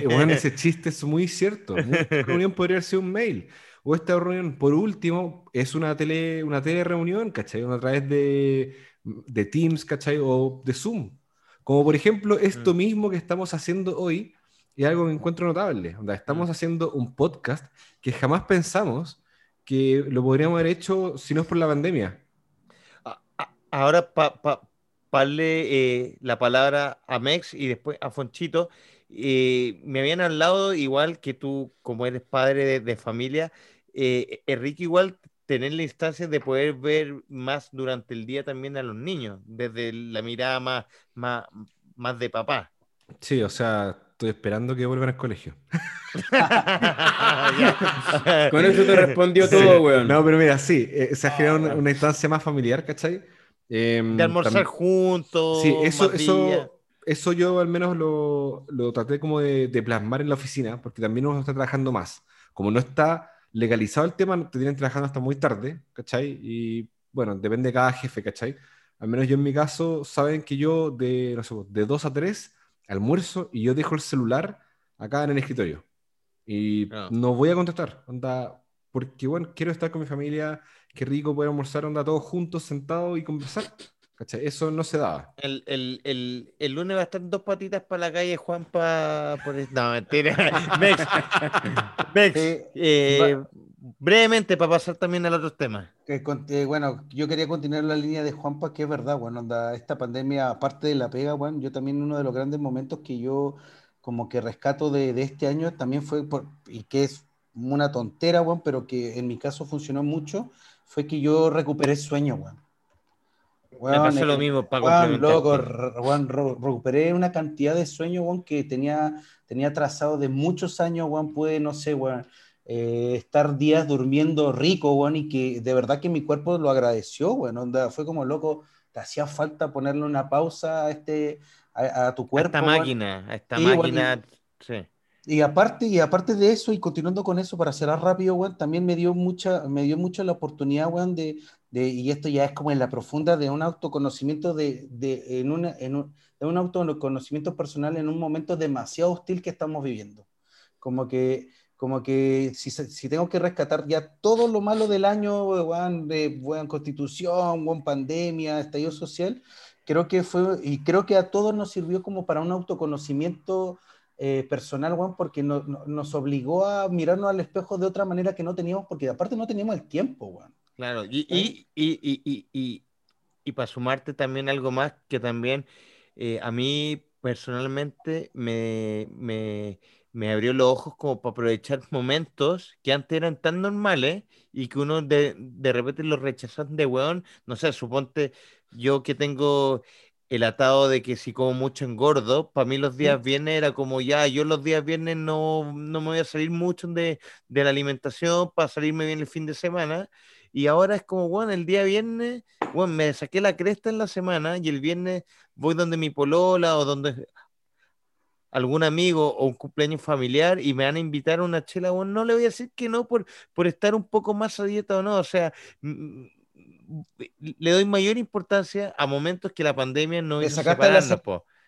bueno, ese chiste es muy cierto. Esta reunión podría haber sido un mail. O esta reunión, por último, es una tele, una tele reunión, ¿cachai? A través de, de Teams, ¿cachai? O de Zoom. Como por ejemplo, esto mm. mismo que estamos haciendo hoy es algo que encuentro notable. estamos mm. haciendo un podcast que jamás pensamos que lo podríamos haber hecho si no es por la pandemia. Ahora, para darle eh, la palabra a Mex y después a Fonchito. Eh, me habían hablado, igual que tú, como eres padre de, familia, eh, Enrique, igual tener la instancia de poder ver más durante el día también a los niños, desde la mirada más, más, más de papá. Sí, o sea, estoy esperando que vuelvan al colegio. Con eso te respondió todo, weón. No, pero mira, sí, se ha generado una, una, instancia más familiar, ¿cachai? Em, de almorzar juntos. Sí, eso, eso, eso yo al menos lo, lo traté como de, de, plasmar en la oficina, porque también uno está trabajando más. Como no está legalizado el tema, te tienen trabajando hasta muy tarde, ¿cachai? Y bueno, depende de cada jefe, ¿cachai? Al menos yo en mi caso, saben que yo de, no sé, de 2 a 3 almuerzo y yo dejo el celular acá en el escritorio. Y ah. no voy a contestar, onda, porque bueno, quiero estar con mi familia, qué rico poder almorzar onda todos juntos, sentados y conversar. ¿Cachai? Eso no se daba. El, el, el, el, lunes va a estar dos patitas para la calle, Juan, para... Por... No, mentira. Mex, Mex eh, brevemente, para pasar también al otro tema. Eh, bueno, yo quería continuar la línea de Juanpa, que es verdad, bueno, onda, esta pandemia, aparte de la pega, bueno, yo también uno de los grandes momentos que yo como que rescato de, de este año también fue, por, y que es una tontera, bueno, pero que en mi caso funcionó mucho, fue que yo recuperé sueño, weón. Me pasó lo mismo, para loco, recuperé una cantidad de sueño, weón, que tenía, tenía trazado de muchos años, weón, pude, no sé, weón, eh, estar días durmiendo rico, weón, y que de verdad que mi cuerpo lo agradeció, weón, onda, fue como loco, te hacía falta ponerle una pausa a este, a, tu cuerpo. A esta máquina, a esta máquina, sí. Y aparte, y aparte de eso, y continuando con eso, para cerrar rápido, weón, también me dio mucha, me dio mucho la oportunidad, weón, de, de, y esto ya es como en la profunda, de un autoconocimiento de, de en, una, en un, de un autoconocimiento personal en un momento demasiado hostil que estamos viviendo. Como que, como que si, si tengo que rescatar ya todo lo malo del año, weón, de buena constitución, buena pandemia, estallido social, creo que fue, y creo que a todos nos sirvió como para un autoconocimiento eh, personal, Juan, porque nos obligó a mirarnos al espejo de otra manera que no teníamos, porque aparte no teníamos el tiempo, Juan. Claro, y, y, y, y, para sumarte también algo más que también eh, a mí personalmente me, me, me abrió los ojos como para aprovechar momentos que antes eran tan normales y que uno de, de repente los rechazan de weón. No sé, suponte yo que tengo el atado de que si como mucho engordo, para mí los días viernes era como ya, yo los días viernes no, no me voy a salir mucho de, de la alimentación para salirme bien el fin de semana. Y ahora es como, bueno, el día viernes, bueno, me saqué la cresta en la semana y el viernes voy donde mi polola o donde algún amigo o un cumpleaños familiar y me van a invitar a una chela, bueno, no le voy a decir que no por, por estar un poco más a dieta o no, o sea, le doy mayor importancia a momentos que la pandemia no le sacaste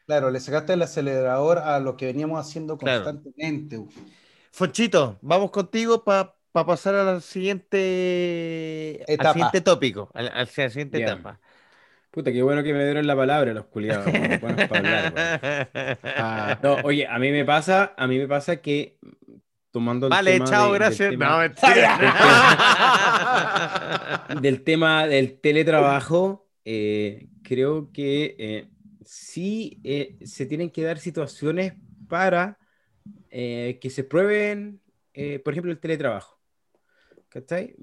Claro, le sacaste el acelerador a lo que veníamos haciendo constantemente. Fonchito, vamos contigo para pasar a la siguiente, al siguiente tópico, a la, siguiente etapa. Puta, qué bueno que me dieron la palabra los culiados. Ah, no, oye, a mí me pasa, a mí me pasa que tomando el vale, chao, gracias. Del tema, no, del, tema, del teletrabajo, eh, creo que eh, sí eh, se tienen que dar situaciones para que se prueben, por ejemplo, el teletrabajo. ¿Cachai?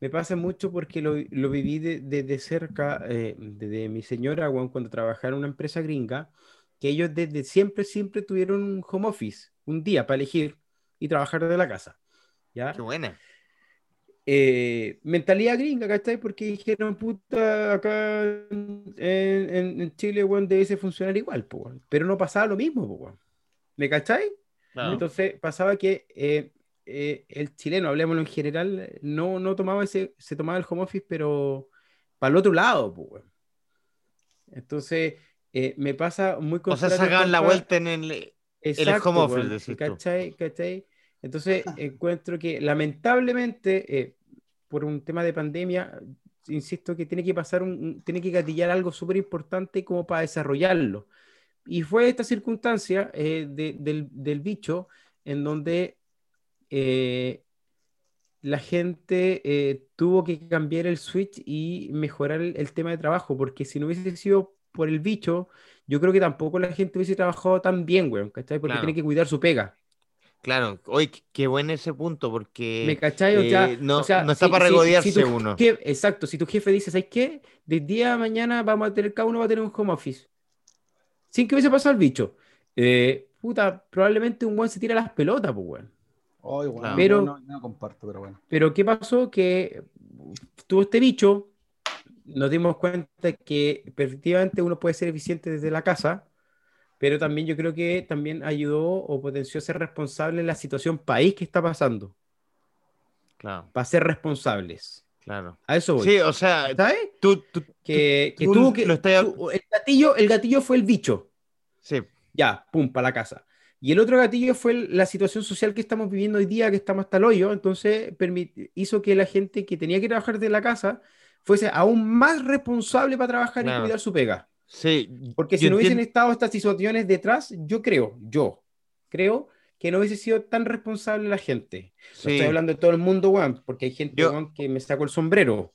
Me pasa mucho porque lo, lo viví desde de, cerca, eh, desde mi señora, cuando trabajaba en una empresa gringa, que ellos desde siempre, siempre tuvieron un home office, un día para elegir y trabajar de la casa. ¿ya? Qué buena. Eh, mentalidad gringa, ¿cachai? Porque dijeron, puta, acá en, en, Chile, bueno, debe funcionar igual, pero no pasaba lo mismo, ¿me cachai? Entonces pasaba que eh, eh, el chileno, hablemoslo en general, no, no tomaba ese, se tomaba el home office, pero para el otro lado, pues, Entonces, eh, me pasa muy O sea, sacaban la vuelta en el, home office, ¿cachai? Entonces, encuentro que lamentablemente, eh, por un tema de pandemia, insisto que tiene que pasar un, tiene que gatillar algo súper importante como para desarrollarlo. Y fue esta circunstancia del, del bicho en donde eh, la gente eh, tuvo que cambiar el switch y mejorar el, tema de trabajo, porque si no hubiese sido por el bicho, yo creo que tampoco la gente hubiese trabajado tan bien, güey, ¿cachai? Porque tiene que cuidar su pega. Claro, hoy qué bueno ese punto, porque ¿Me cachai? Eh, no, está para regodearse uno. exacto, si tu jefe dice, ¿sabes qué? De día a mañana vamos a tener, cada uno va a tener un home office. Sin que hubiese pasado el bicho. puta, probablemente un buen se tira las pelotas, pues, güey pero, no, comparto, pero bueno. Pero ¿qué pasó? Que tuvo este bicho, nos dimos cuenta que efectivamente uno puede ser eficiente desde la casa, pero también yo creo que también ayudó o potenció ser responsable en la situación país que está pasando. Claro. Para ser responsables. Claro. A eso voy. Sí, o sea, ¿sabes? Tú, que, que tuvo que. el, gatillo, el gatillo fue el bicho. Sí. Ya, pum, para la casa. Y el otro gatillo fue la situación social que estamos viviendo hoy día, que estamos hasta el hoyo, entonces hizo que la gente que tenía que trabajar de la casa fuese aún más responsable para trabajar y cuidar su pega. Sí. Porque si no hubiesen estado estas situaciones detrás, yo creo, yo creo que no hubiese sido tan responsable la gente. estoy hablando de todo el mundo, Juan, porque hay gente que me sacó el sombrero.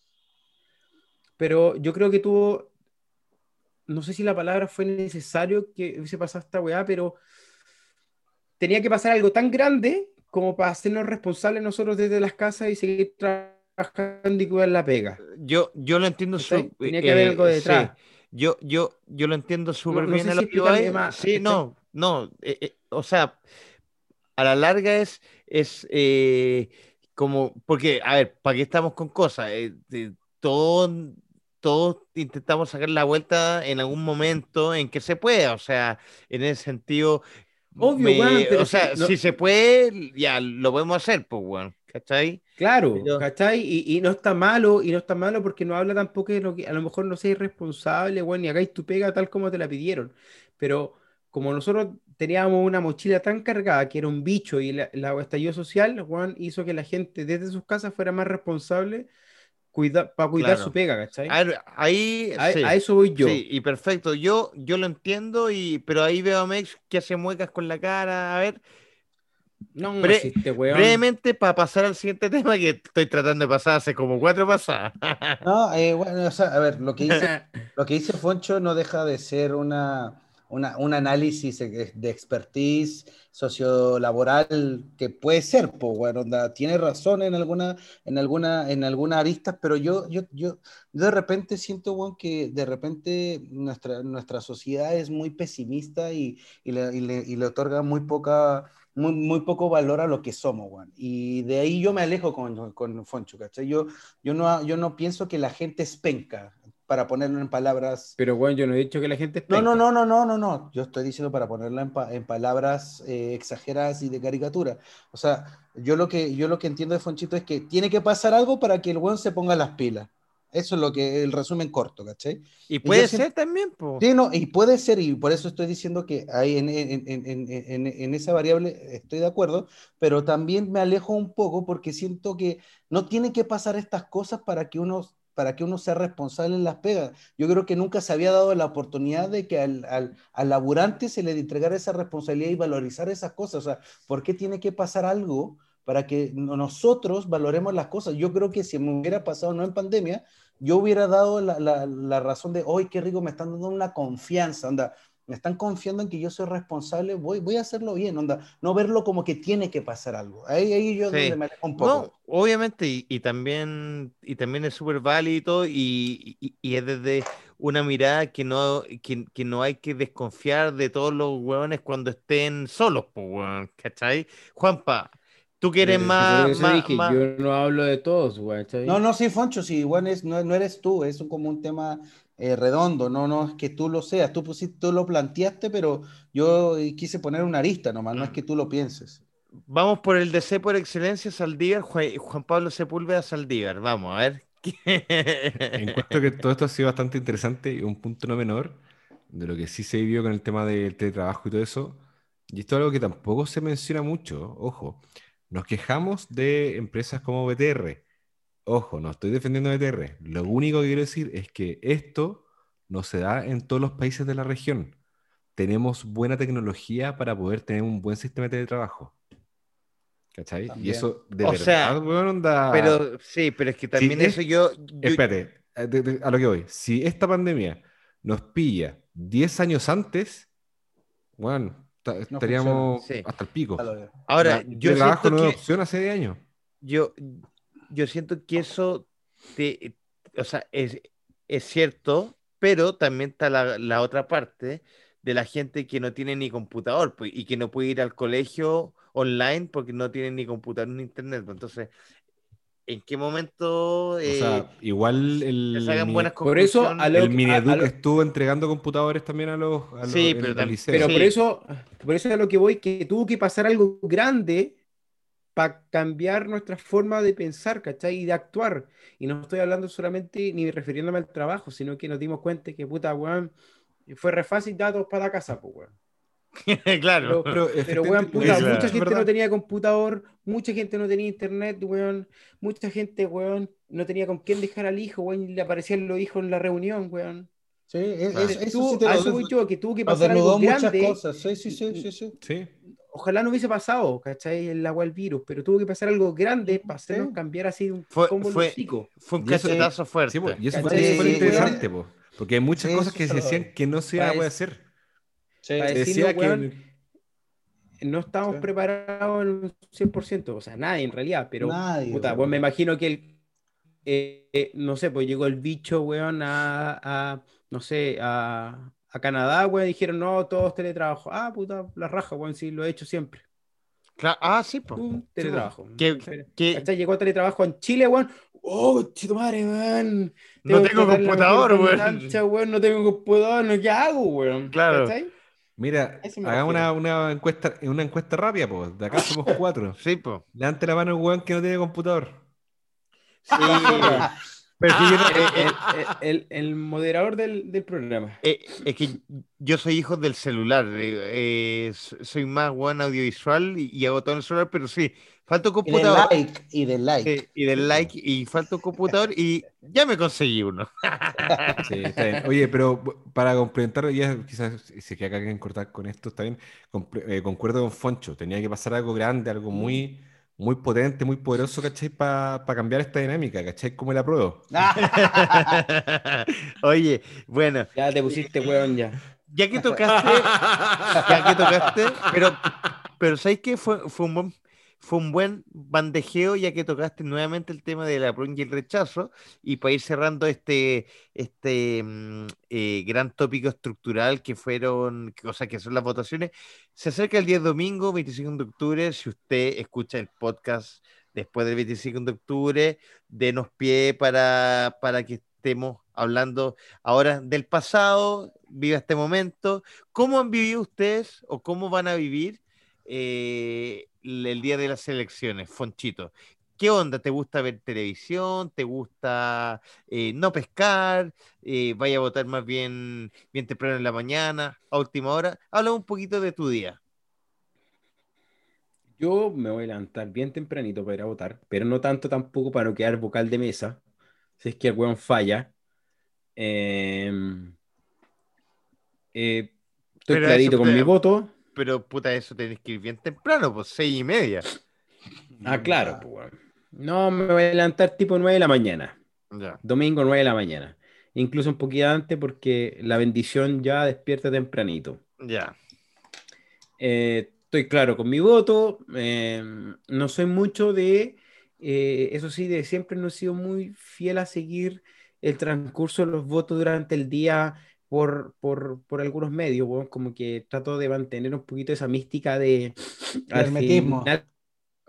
Pero yo creo que tuvo, no sé si la palabra fue necesario que hubiese pasado esta weá, pero tenía que pasar algo tan grande como para hacernos responsables nosotros desde las casas y seguir trabajando y cuidar la pega. Yo, yo lo entiendo súper Tenía que haber algo detrás. Yo, yo, yo lo entiendo súper bien. lo sí, no, no. Eh, eh, o sea, a la larga es, es eh, como, porque, a ver, ¿para qué estamos con cosas? todos, todos intentamos sacar la vuelta en algún momento en que se pueda. O sea, en ese sentido, Obvio, o sea, si se puede, ya lo podemos hacer, pues, bueno, ¿cachai? Claro, ¿cachai? Y, no está malo, y no está malo porque no habla tampoco de lo que a lo mejor no seas responsable, bueno, y hagáis tu pega tal como te la pidieron. Pero como nosotros teníamos una mochila tan cargada que era un bicho y la, la estallido social, Juan hizo que la gente desde sus casas fuera más responsable cuida, para cuidar su pega, ¿cachai? ahí, a, eso voy yo. Sí, y perfecto. Yo, yo lo entiendo, y, pero ahí veo a Mex que hace muecas con la cara. A ver. No, brevemente para pasar al siguiente tema que estoy tratando de pasar hace como cuatro pasadas. no, eh, bueno, o sea, a ver, lo que dice, lo que dice Foncho no deja de ser una, un análisis de expertise sociolaboral que puede ser, pues, bueno, tiene razón en alguna, en alguna, en alguna arista, pero yo, yo, yo, de repente siento, que de repente nuestra, nuestra sociedad es muy pesimista y, y, le, y, le, otorga muy poca, muy, muy, poco valor a lo que somos. Y de ahí yo me alejo con, con Foncho, ¿cachai? Yo, yo, no, yo no pienso que la gente es penca, para ponerlo en palabras. Pero bueno, yo no he dicho que la gente es No, no, no, no, no, no, no. Yo estoy diciendo para ponerlo en, en palabras eh, exageradas y de caricatura. O sea, yo lo, que, yo lo que entiendo de Fonchito es que tiene que pasar algo para que el buen se ponga las pilas. Eso es lo que el resumen corto, ¿cachai? Y puede ser también, po. Sí, no, y puede ser, y por eso estoy diciendo que ahí en, en, en, en, esa variable estoy de acuerdo, pero también me alejo un poco porque siento que no tiene que pasar estas cosas para que uno para que uno sea responsable en las pegas. Yo creo que nunca se había dado la oportunidad de que al, al, al, laburante se le entregara esa responsabilidad y valorizar esas cosas. O sea, ¿por qué tiene que pasar algo para que nosotros valoremos las cosas? Yo creo que si me hubiera pasado no en pandemia, yo hubiera dado la, la, razón de, hoy qué rico, me están dando una confianza, anda, me están confiando en que yo soy responsable, voy, voy a hacerlo bien, onda, no verlo como que tiene que pasar algo. Ahí, ahí yo me alejo un poco. No, obviamente, y, y, también, y también es súper válido y, y, y, es desde una mirada que no, que, que, no hay que desconfiar de todos los hueones cuando estén solos, pues, ¿cachai? Juanpa, Tú quieres más, más, dije, más, Yo no hablo de todos, güey. No, no, sí, Foncho, sí, bueno, es, no, no eres tú, es como un tema eh, redondo, no, no es que tú lo seas, tú, pusiste, tú lo planteaste, pero yo quise poner una arista nomás, no es que tú lo pienses. Vamos por el DC por excelencia, Saldívar, Juan Pablo Sepúlveda, Saldívar, vamos, a ver. Encuentro que todo esto ha sido bastante interesante y un punto no menor de lo que sí se vivió con el tema del teletrabajo y todo eso. Y esto es algo que tampoco se menciona mucho, ojo. Nos quejamos de empresas como BTR, Ojo, no estoy defendiendo a ETR. Lo único que quiero decir es que esto no se da en todos los países de la región. Tenemos buena tecnología para poder tener un buen sistema de teletrabajo. ¿Cachai? Y eso de o verdad, sea, onda... Pero sí, pero es que también eso yo, yo- Espérate, a de- a lo que voy. Si esta pandemia nos pilla 10 años antes, bueno, ta- estaríamos. Sí. hasta el pico. ahora La- yo teletrabajo siento no que opción hace 10 años. yo, yo siento que eso te, o sea, es, es cierto, pero también está la, la otra parte de la gente que no tiene ni computador pues, y que no puede ir al colegio online porque no tiene ni computador ni internet. pues. Entonces, ¿en qué momento O eh, sea, igual el, mi- buenas Por eso, a lo- el Mineduc a lo- estuvo entregando computadores también a los, a los Sí, en- pero al tam- liceo. Pero Sí. por eso, por eso es a lo que voy, que tuvo que pasar algo grande para cambiar nuestra forma de pensar, ¿cachai? Y de actuar. Y no estoy hablando solamente ni refiriéndome al trabajo, sino que nos dimos cuenta que, puta, weón, fue re fácil datos para la casa, pues, weón. claro. Pero, Pero pero, weón, puta, claro. mucha gente verdad. no tenía computador, mucha gente no tenía internet, weón, mucha gente, weón, no tenía con quién dejar al hijo, weón, y le aparecían los hijos en la reunión, weón. Sí, es- Claro. es- eso Tuvo- sí te a lo eso voy yo, que tuvo que pasar algo desnudó muchas grande. cosas. Sí, sí, sí, sí, sí. Sí, Ojalá no hubiese pasado, ¿cachai? El agua del virus, pero tuvo que pasar algo grande para hacernos Sí. cambiar así un Fue- combo fue-. Fue un cachetazo fuerte. sí, po, y eso fue súper Sí, interesante, po, porque hay muchas Sí, cosas que se decían que no se iban a poder hacer. Sí. Se decía weón, que no estábamos Sí. preparados en un 100%, o sea, nadie en realidad, pero Nadie, puta, pues me imagino que el, eh, eh, no sé, pues llegó el bicho, weón, a, a, no sé, a, a Canadá, weón, dijeron, no, todos teletrabajo. Ah, puta, la raja, weón, sí, lo he hecho siempre. Ah, sí, po. Pum, teletrabajo. Que- Pero. Llegó teletrabajo en Chile, weón. Oh, chito madre, weón. No tengo computador, weón. cancha, weón. No tengo computador, ¿no? ¿qué hago, weón? Claro. ¿Cachai? Mira, hagamos una, una encuesta, una encuesta rápida, pues. De acá somos cuatro. Sí, po. Levante la mano weón que no tiene computador. Sí. Pero es que yo no- Eh, eh, el, el- el moderador del, del programa. eh, es que yo soy hijo del celular. eh, eh, so- soy más buen audiovisual y, y hago todo en el celular, pero sí, falta un Y de computador. like, y de like. Sí, y del like, y falta un computador, y ya me conseguí uno. Sí, está bien. Oye, pero para complementar, ya quizás si queda que cortar con esto, está bien. Eh, concuerdo con Foncho, tenía que pasar algo grande, algo muy, muy potente, muy poderoso, ¿cachai? Para cambiar esta dinámica, ¿cachai? ¿Cómo la pruebo? Oye, bueno. Ya te pusiste weón ya. Ya que tocaste, ya que tocaste, pero, pero ¿sabes qué? Fue, fue un buen fue un buen bandejeo ya que tocaste nuevamente el tema de la prueba y el rechazo y para ir cerrando este, este mm, eh, gran tópico estructural que fueron, o sea, que son las votaciones, se acerca el día domingo, 25 de octubre, si usted escucha el podcast después del 25 de octubre, denos pie para, para que estemos hablando ahora del pasado, viva este momento, ¿cómo han vivido ustedes o cómo van a vivir? Eh, el día de las elecciones, Fonchito. ¿Qué onda? ¿Te gusta ver televisión? ¿Te gusta eh, no pescar? Eh, ¿Vaya a votar más bien, bien temprano en la mañana, a última hora? Habla un poquito de tu día. Yo me voy a levantar bien tempranito para ir a votar, pero no tanto tampoco para no quedar vocal de mesa, si es que el weón falla. Em, eh, estoy clarito con mi voto pero puta, eso tenés que ir bien temprano, pues seis y media. Ah, claro, pues, No, me voy a levantar tipo nueve de la mañana. Domingo nueve de la mañana. Incluso un poquito antes porque la bendición ya despierta tempranito. Ya. Eh, estoy claro con mi voto. Em, no soy mucho de, eh, eso sí, de siempre no he sido muy fiel a seguir el transcurso de los votos durante el día por, por, por algunos medios, como que trato de mantener un poquito esa mística de hermetismo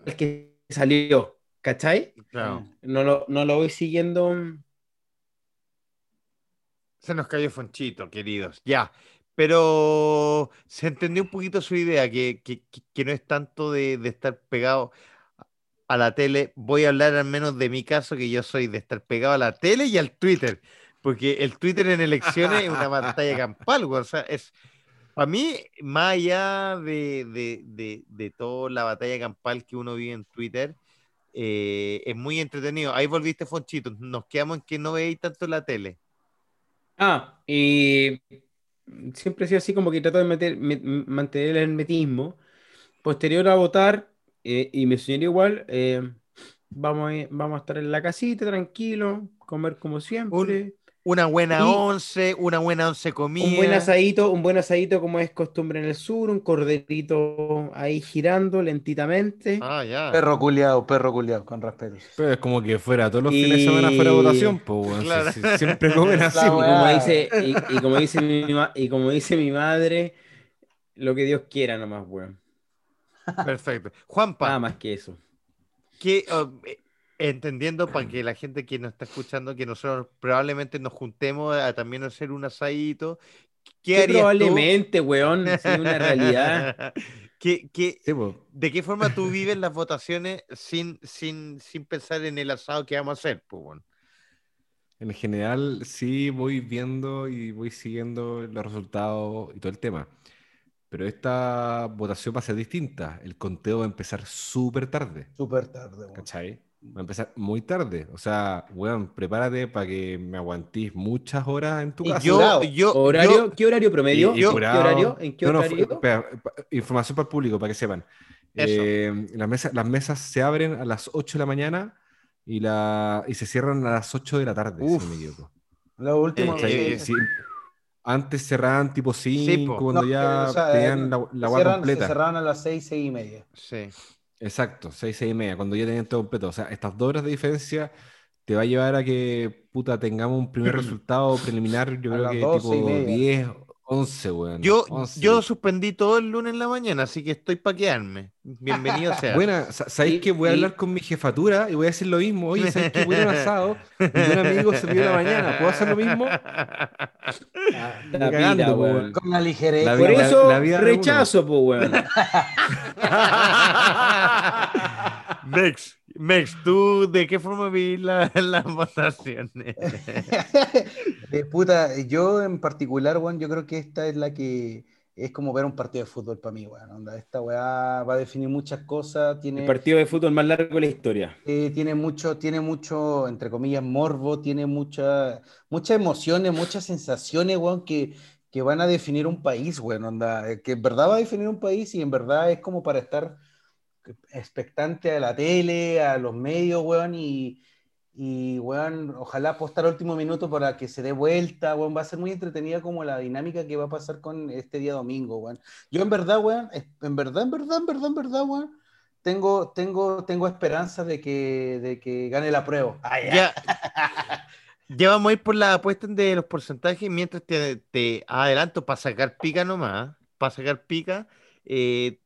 el que salió, ¿cachai? Claro. No lo, no lo voy siguiendo. Se nos cayó Fonchito, queridos. Ya, pero se entendió un poquito su idea, que, que, que no es tanto de, de, estar pegado a la tele. Voy a hablar al menos de mi caso, que yo soy de estar pegado a la tele y al Twitter. Porque el Twitter en elecciones es una pantalla campal, o sea, es, para mí, más allá de, de, de, de, toda la batalla campal que uno vive en Twitter, eh, es muy entretenido. Ahí volviste, Fonchito, nos quedamos en que no veis tanto la tele. Ah, y siempre he sido así como que trato de meter, mantener el hermetismo. Posterior a votar, eh, y me señaló igual, eh, vamos, a, vamos a estar en la casita, tranquilo, comer como siempre. Una buena once, una buena once comida. Un buen asadito, un buen asadito como es costumbre en el sur, un corderito ahí girando lentitamente. Ah, ya. Perro culiado, perro culiado, con respeto. Pero es como que fuera todos los fines de semana fuera votación, pues siempre comen así. como dice, y, como dice mi, y como dice mi madre, lo que Dios quiera nomás, weón. Perfecto. Juanpa. Nada más que eso. ¿Qué, oh, entendiendo para que la gente que nos está escuchando, que nosotros probablemente nos juntemos a también hacer un asadito. ¿Qué, probablemente, weón? Es una realidad. ¿Qué, qué, ¿De qué forma tú vives las votaciones sin, sin, sin pensar en el asado que vamos a hacer? Pues, En general, sí voy viendo y voy siguiendo los resultados y todo el tema. Pero esta votación va a ser distinta. El conteo va a empezar súper tarde. Súper tarde. ¿Cachai? Va a empezar muy tarde. O sea, weón, prepárate para que me aguantís muchas horas en tu casa. Yo, yo, ¿Horario? ¿Qué horario promedio? ¿Qué horario? ¿En qué horario? información para el público, para que sepan. Eh, las, mesas, las mesas se abren a las 8 de la mañana y, la, y se cierran a las 8 de la tarde, si no me equivoco. Lo último. Eh, sí, antes cerraban tipo 5, cuando ya tenían la, la completa. Se cerraban a las 6, 6 y media. Sí. Exacto, 6, 6 y media, cuando ya tenían todo completo. O sea, estas dos horas de diferencia te va a llevar a que, puta, tengamos un primer resultado preliminar, yo creo que tipo 10, 11, weón. Yo, yo suspendí todo el lunes en la mañana, así que estoy para quedarme. Bienvenido sea. Buena, ¿sabéis que voy a hablar con mi jefatura y voy a decir lo mismo? Oye, ¿sabéis que voy a un asado y un amigo se pidió la mañana? ¿Puedo hacer lo mismo? La, vida, weón. Con la ligereza. Por eso rechazo, pues, weón. Next. Mex, ¿tú de qué forma vi las votaciones? de puta, yo en particular, bueno, yo creo que esta es la que es como ver un partido de fútbol para mí, bueno, esta weá va a definir muchas cosas. Tiene, el partido de fútbol más largo de la historia. Eh, tiene mucho, tiene mucho, entre comillas, morbo, tiene mucha, muchas emociones, muchas sensaciones, weón, que, que van a definir un país, bueno, onda, que en verdad va a definir un país y en verdad es como para estar expectante a la tele, a los medios, weón, y, y weón, ojalá apostar último minuto para que se dé vuelta, weón, va a ser muy entretenida como la dinámica que va a pasar con este día domingo, weón. Yo en verdad, weón, en verdad, en verdad, en verdad, en verdad, weón, tengo, tengo, tengo esperanza de que, de que gane la prueba. Ah, ya. ya. vamos a ir por la apuesta de los porcentajes mientras te, te adelanto para sacar pica nomás, para sacar pica. Eh,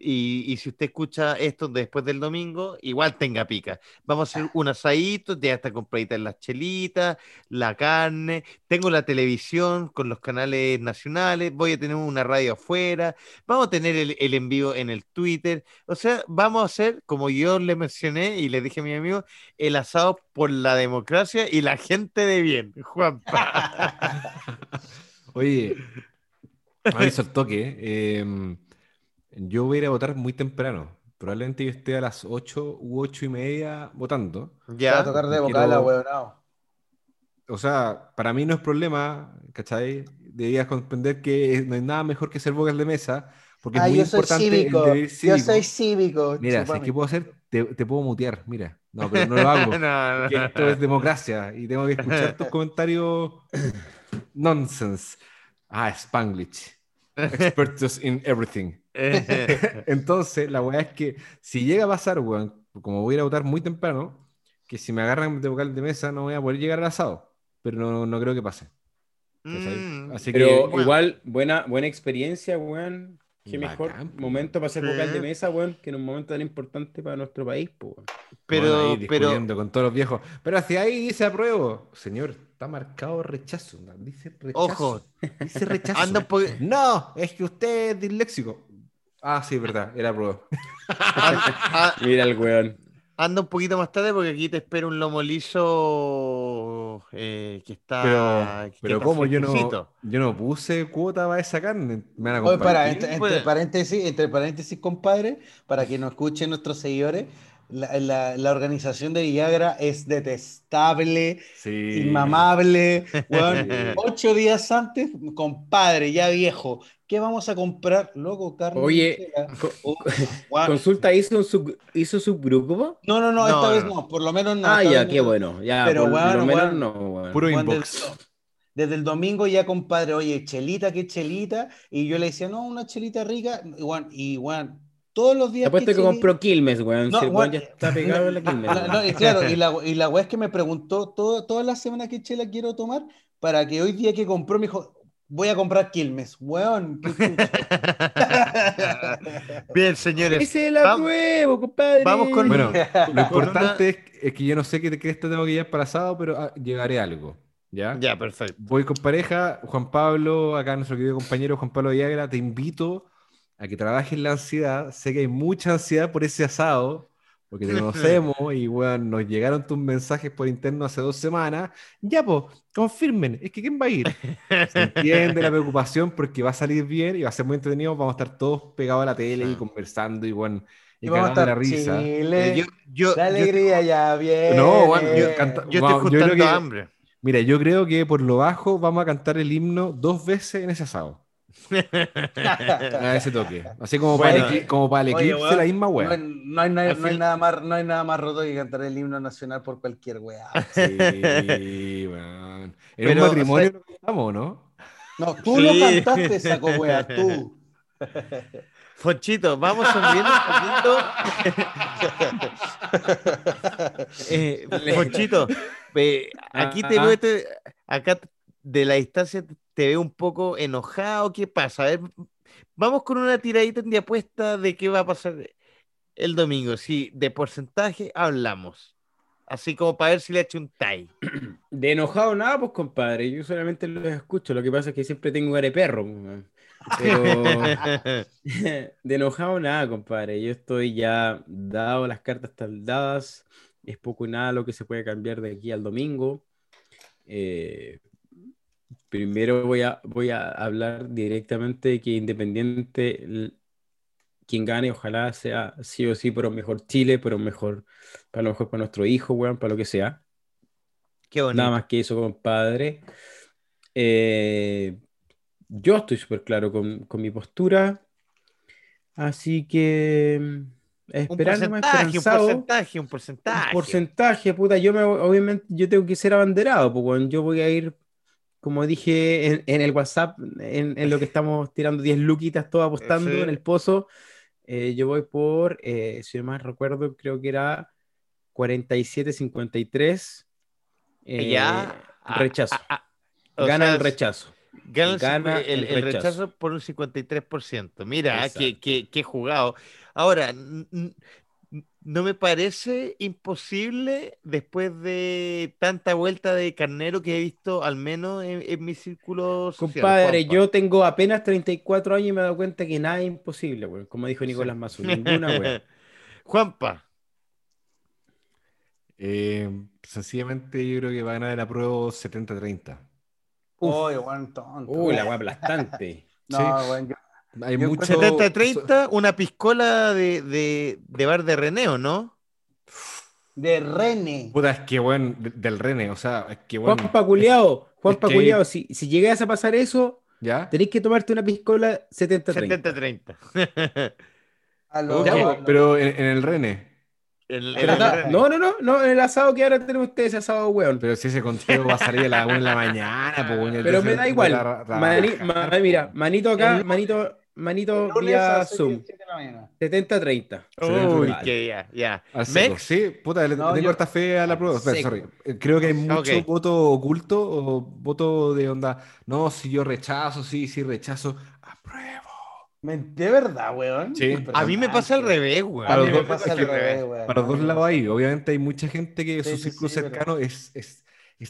y, si usted escucha esto después del domingo, igual tenga pica. Vamos a hacer un asadito, ya está compradita en las chelitas, la carne. Tengo la televisión con los canales nacionales. Voy a tener una radio afuera. Vamos a tener el, el envío en el Twitter. O sea, vamos a hacer, como yo le mencioné y le dije a mi amigo, el asado por la democracia y la gente de bien. Juan. Oye, aviso el toque. Eh, yo voy a ir a votar muy temprano. Probablemente yo esté a las 8 u 8 y media votando. Ya. A tocar de vocal O sea, para mí no es problema, ¿cachai? Debías comprender que no hay nada mejor que ser vocal de mesa, porque es ah, muy yo importante soy cívico. El Yo soy cívico. Mira, si ¿qué puedo hacer? Te, te, puedo mutear, mira. No, pero no lo hago. no, no. Esto es democracia y tengo que escuchar tus comentarios nonsense. Ah, Spanglish. Expertos in everything. Entonces, la weá es que si llega a pasar, weón, como voy a ir a votar muy temprano, que si me agarran de vocal de mesa no voy a poder llegar al asado. Pero no, no creo que pase. Mm. Así pero que, igual, buena, buena experiencia, weón. Qué mejor momento para ser vocal de mesa, weón, que en un momento tan importante para nuestro país, pues. Pero, pero con todos los viejos. Pero hacia ahí dice apruebo. Señor, está marcado rechazo. Dice rechazo. Ojo. Dice rechazo. No, es que usted es disléxico. Ah, sí, verdad, era prueba. Mira el weón. Anda un poquito más tarde porque aquí te espera un lomo liso eh, que está. Pero, como yo no, yo no puse cuota para esa carne. Me van a para, entre, paréntesis, entre paréntesis, compadre, para que nos escuchen nuestros seguidores, la, la, organización de Viagra es detestable, inmamable. ocho días antes, compadre, ya viejo, ¿Qué vamos a comprar? Loco, carne. Oye, oh, ¿consulta hizo, sub, hizo subgrupo? No, no, no, esta vez no, por lo menos no. Ah, ya, qué bueno. Ya, pero bueno, menos no. Puro inbox. Desde, el domingo ya, compadre, oye, chelita, qué chelita. Y yo le decía, no, una chelita rica. Y, bueno, todos los días. Apuesto que, que compró Quilmes, weón. No, si ya está pegado en la Quilmes. No, y claro, y la, y la weá es que me preguntó todo, todas las semanas qué chela quiero tomar para que hoy día que compró me dijo, Voy a comprar Quilmes, weón. Bien, señores. Ese es la nuevo, compadre. Vamos con. Bueno, lo importante es, que yo no sé qué, qué esto tengo que llevar para asado, pero ah, llegaré a algo. ¿Ya? Ya, perfecto. Voy con pareja, Juan Pablo, acá nuestro querido compañero Juan Pablo Viagra, te invito a que trabajes la ansiedad. Sé que hay mucha ansiedad por ese asado porque te conocemos y bueno, nos llegaron tus mensajes por interno hace dos semanas. Ya, pues, confirmen, es que ¿quién va a ir? Se entiende la preocupación porque va a salir bien y va a ser muy entretenido. Vamos a estar todos pegados a la tele y conversando y bueno, y, vamos a estar la risa. Eh, la alegría ya bien. No, bueno, yo, estoy juntando hambre. Mira, yo creo que por lo bajo vamos a cantar el himno dos veces en ese asado. a ese toque. Así como para el, como para el eclipse, la misma wea. No, hay, nada más, no hay nada más roto que cantar el himno nacional por cualquier wea. Sí, weón. En un matrimonio lo cantamos, ¿no? No, tú lo cantaste, saco wea, tú. Fonchito, vamos sonriendo un poquito. eh, Fonchito, aquí te veo, acá de la distancia te veo un poco enojado. ¿Qué pasa? A ver, vamos con una tiradita de apuesta de qué va a pasar el domingo. Si de porcentaje hablamos. Así como para ver si le he hecho un tie. De enojado nada, pues compadre. Yo solamente lo escucho. Lo que pasa es que siempre tengo de perro. Pero de enojado nada, compadre. Yo estoy ya dado, las cartas dadas. Es poco y nada lo que se puede cambiar de aquí al domingo. Eh, Primero voy a, voy a hablar directamente de que independiente quien gane, ojalá sea sí o sí por un mejor Chile, por un mejor, para lo mejor para nuestro hijo, weón, para lo que sea. Qué bonito. Nada más que eso, compadre. Eh, yo estoy súper claro con, con, mi postura. Así que un porcentaje, un porcentaje, un porcentaje. Un porcentaje, puta. Yo me, obviamente, yo tengo que ser abanderado, pues yo voy a ir, como dije en, el WhatsApp, en, lo que estamos tirando 10 luquitas, todo apostando en el pozo. Eh, yo voy por, eh, si más recuerdo, creo que era 47-53. Eh, ya. Rechazo. Gana el rechazo. Gana, el, rechazo. por un 53%. Mira, qué, qué, jugado. Ahora, no me parece imposible después de tanta vuelta de carnero que he visto, al menos en, mis círculos. Compadre, yo tengo apenas 34 años y me he dado cuenta que nada es imposible, Como dijo Nicolás Mazú, ninguna, Juanpa. Eh, sencillamente yo creo que va a ganar el apruebo 70-30. Uy, Uy, la weá aplastante. no, bueno, Hay mucho... 70-30, una piscola de, de, de, bar de Reneo, ¿no? De Rene. Puta, es que bueno, del Rene, o sea, es que bueno. Juan Paculeado, Juan Paculeado, si, si llegas a pasar eso, ¿Ya? tenéis que tomarte una piscola 70-30. 70-30. pero en, en el Rene no, no, no, no, en el asado que ahora tenemos ustedes, asado weón. Pero si ese contigo va a salir a la 1 de la mañana, pues, Pero me da igual. mira, manito acá, manito, manito vía Zoom. 70-30. Uy, que ya, ya. ¿Mex? Sí, puta, le tengo harta fe a la prueba. sorry. Creo que hay mucho voto oculto o voto de onda. No, si yo rechazo, sí, sí, rechazo. Apruebo. De verdad, weón. Sí. A mí me pasa al revés, weón. Para, los, dos, revés, para dos lados ahí. Obviamente hay mucha gente que su círculo cercano es, es,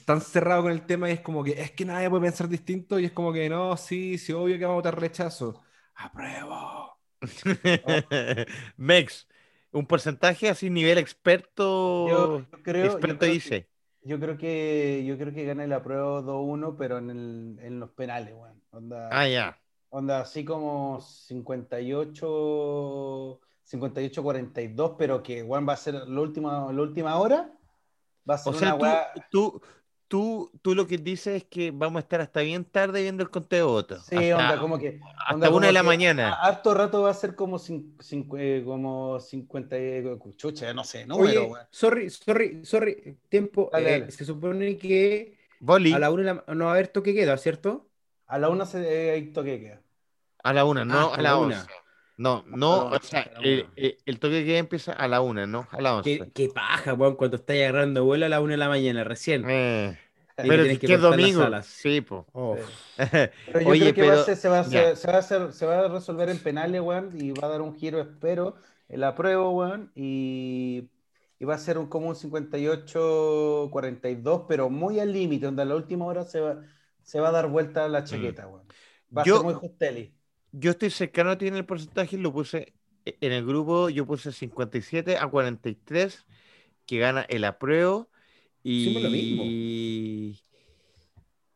tan cerrado con el tema y es como que es que nadie puede pensar distinto y es como que no, sí, sí, obvio que vamos a votar rechazo. Apruebo. Mex, un porcentaje así nivel experto. Yo, creo, experto dice. yo creo que yo creo que gana el apruebo 2-1, pero en, el, en los penales, weón. Ah, ya. Onda, así como 58, 58 42, pero que Juan va a ser la última, la última hora. Va a ser o sea, tú, tú, tú, lo que dices es que vamos a estar hasta bien tarde viendo el conteo de votos. Sí, onda, como que. hasta una de la mañana. Harto rato va a ser como, eh, como 50. Eh, chucha, no sé, número, Oye, sorry, sorry, sorry. Tiempo. Eh, se supone que. Boli. A la una no va a haber toque queda, ¿cierto? A la una se, hay toque queda. A la una, no ah, a la, una. No, no, o sea, el, toque que empieza a la una, no a la once. Qué, paja, weón, cuando estás agarrando vuelo a la una de la mañana recién. Eh, pero que, que domingo. Sí, po. Pero yo Oye, creo que se, va a hacer, se, va a hacer, se, va a resolver en penales, weón, y va a dar un giro, espero, el apruebo, weón, y, y va a ser un, como un 58-42, pero muy al límite, donde a la última hora se va, se va a dar vuelta la mm. chaqueta, weón. Va a ser muy justeli yo estoy cercano a ti en el porcentaje, lo puse e, en el grupo, yo puse 57 a 43, que gana el apruebo. Y,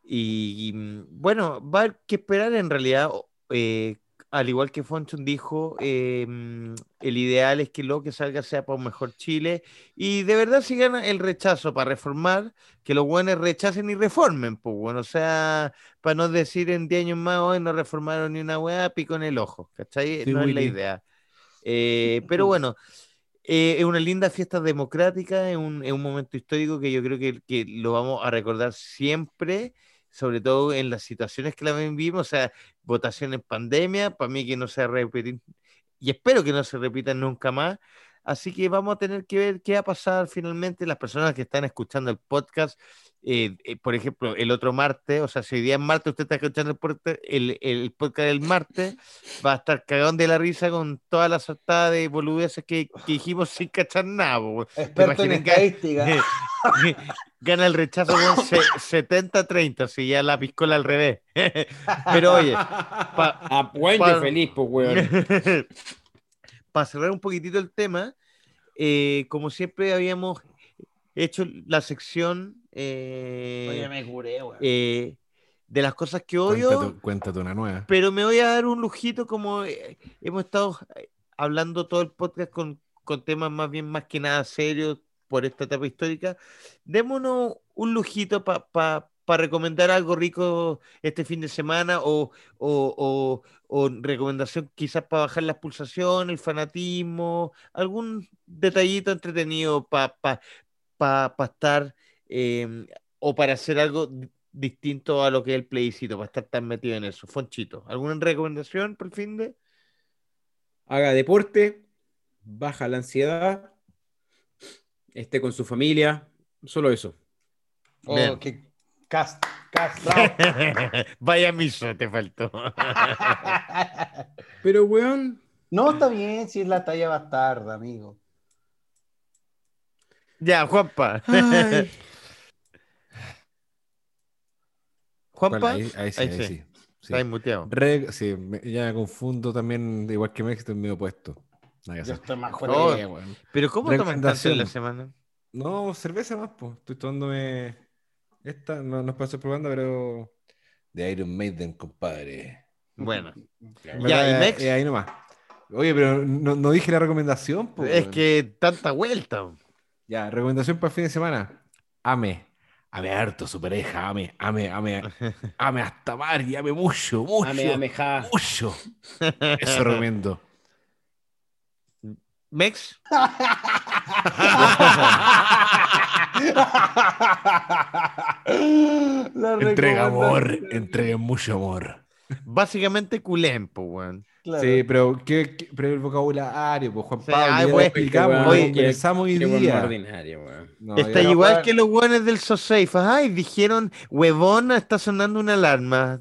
y, mm, bueno, va a haber que esperar en realidad, eh, al igual que Fonchon dijo, eh, mm, el ideal es que lo que salga sea para un mejor Chile. Y de verdad, si gana el rechazo para reformar, que los buenos rechacen y reformen, pues bueno, o sea, para no decir en 10 años más, hoy no reformaron ni una weá, pico en el ojo, ¿cachai? no es la idea. Eh, pero bueno. Eh, es una linda fiesta democrática, es un, un, momento histórico que yo creo que, que lo vamos a recordar siempre sobre todo en las situaciones que la vivimos, o sea, votación en pandemia, para mí que no se repita, y espero que no se repita nunca más. Así que vamos a tener que ver qué va a pasar finalmente. Las personas que están escuchando el podcast eh, eh, por ejemplo, el otro martes, o sea, si hoy día es martes usted está escuchando el, el, podcast del martes, va a estar cagón de la risa con todas las saltadas de boludeces que, que, dijimos sin cachar nada. Experto en estadística. Gana el rechazo con 70-30, si ya la piscola al revés. Pero oye, pa, pa, feliz, pues, weón. Para cerrar un poquitito el tema, eh, como siempre habíamos hecho la sección eh, me eh, de las cosas que odio. Cuéntate, una nueva. Pero me voy a dar un lujito como hemos estado hablando todo el podcast con, con temas más bien más que nada serios por esta etapa histórica. Démonos un lujito para para recomendar algo rico este fin de semana o, o, o, recomendación quizás para bajar las pulsaciones, el fanatismo, algún detallito entretenido para pa, estar em, o para hacer algo distinto a lo que es el plebiscito, para estar tan metido en eso. Fonchito, ¿alguna recomendación por el fin de? Haga deporte, baja la ansiedad, esté con su familia, solo eso. Oh, qué cast, cast. Vaya miso, te faltó. Pero, weón. No, está bien, si es la talla bastarda, amigo. Ya, Juanpa. Juanpa. ahí, ahí, sí, ahí, sí. Está muteado. sí, ya me confundo también, igual que México, en medio puesto. Yo estoy más oh, Pero ¿cómo tomas tanto en la semana? No, cerveza más, pues. Estoy tomándome esta, no, no es para hacer probando, pero de Iron Maiden, compadre. Bueno. ya, y Mex. Eh, ahí nomás. Oye, pero no, no dije la recomendación. Es que tanta vuelta. Ya, recomendación para el fin de semana. Ame. Ame harto su pareja, ame, ame, ame, ame hasta mar y ame mucho, mucho. Ame, ame, ja. Mucho. Eso recomiendo. Mex. entrega amor, entrega mucho amor. Básicamente culempo, weón. Sí, pero, ¿qué, pero el vocabulario, pues Juan Pablo, explicamos, hoy, día. está igual que los weones del SoSafe. Ay, dijeron, huevón, está sonando una alarma.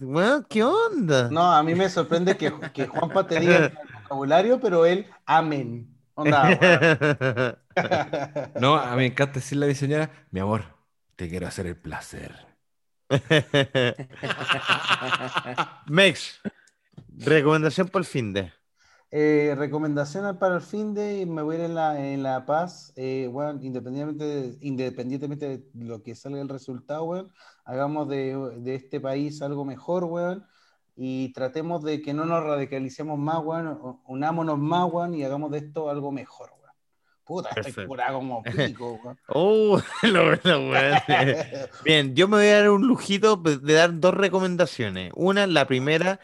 ¿qué onda? No, a mí me sorprende que, que Juanpa te diga el vocabulario, pero él, amén. Onda, no, a mí me encanta decirle a mi señora, mi amor, te quiero hacer el placer. Mex, recomendación para el fin de. Eh, recomendación para el fin de, me voy a ir en la, en la paz, eh, bueno, independientemente, de, independientemente de lo que salga el resultado, bueno, hagamos de, de, este país algo mejor, weón, y tratemos de que no nos radicalicemos más, weón, unámonos más, weón, y hagamos de esto algo mejor, weón. Puta, estoy curado como pico, weón. oh, lo bueno, weón. Bien, yo me voy a dar un lujito de dar dos recomendaciones. Una, la primera,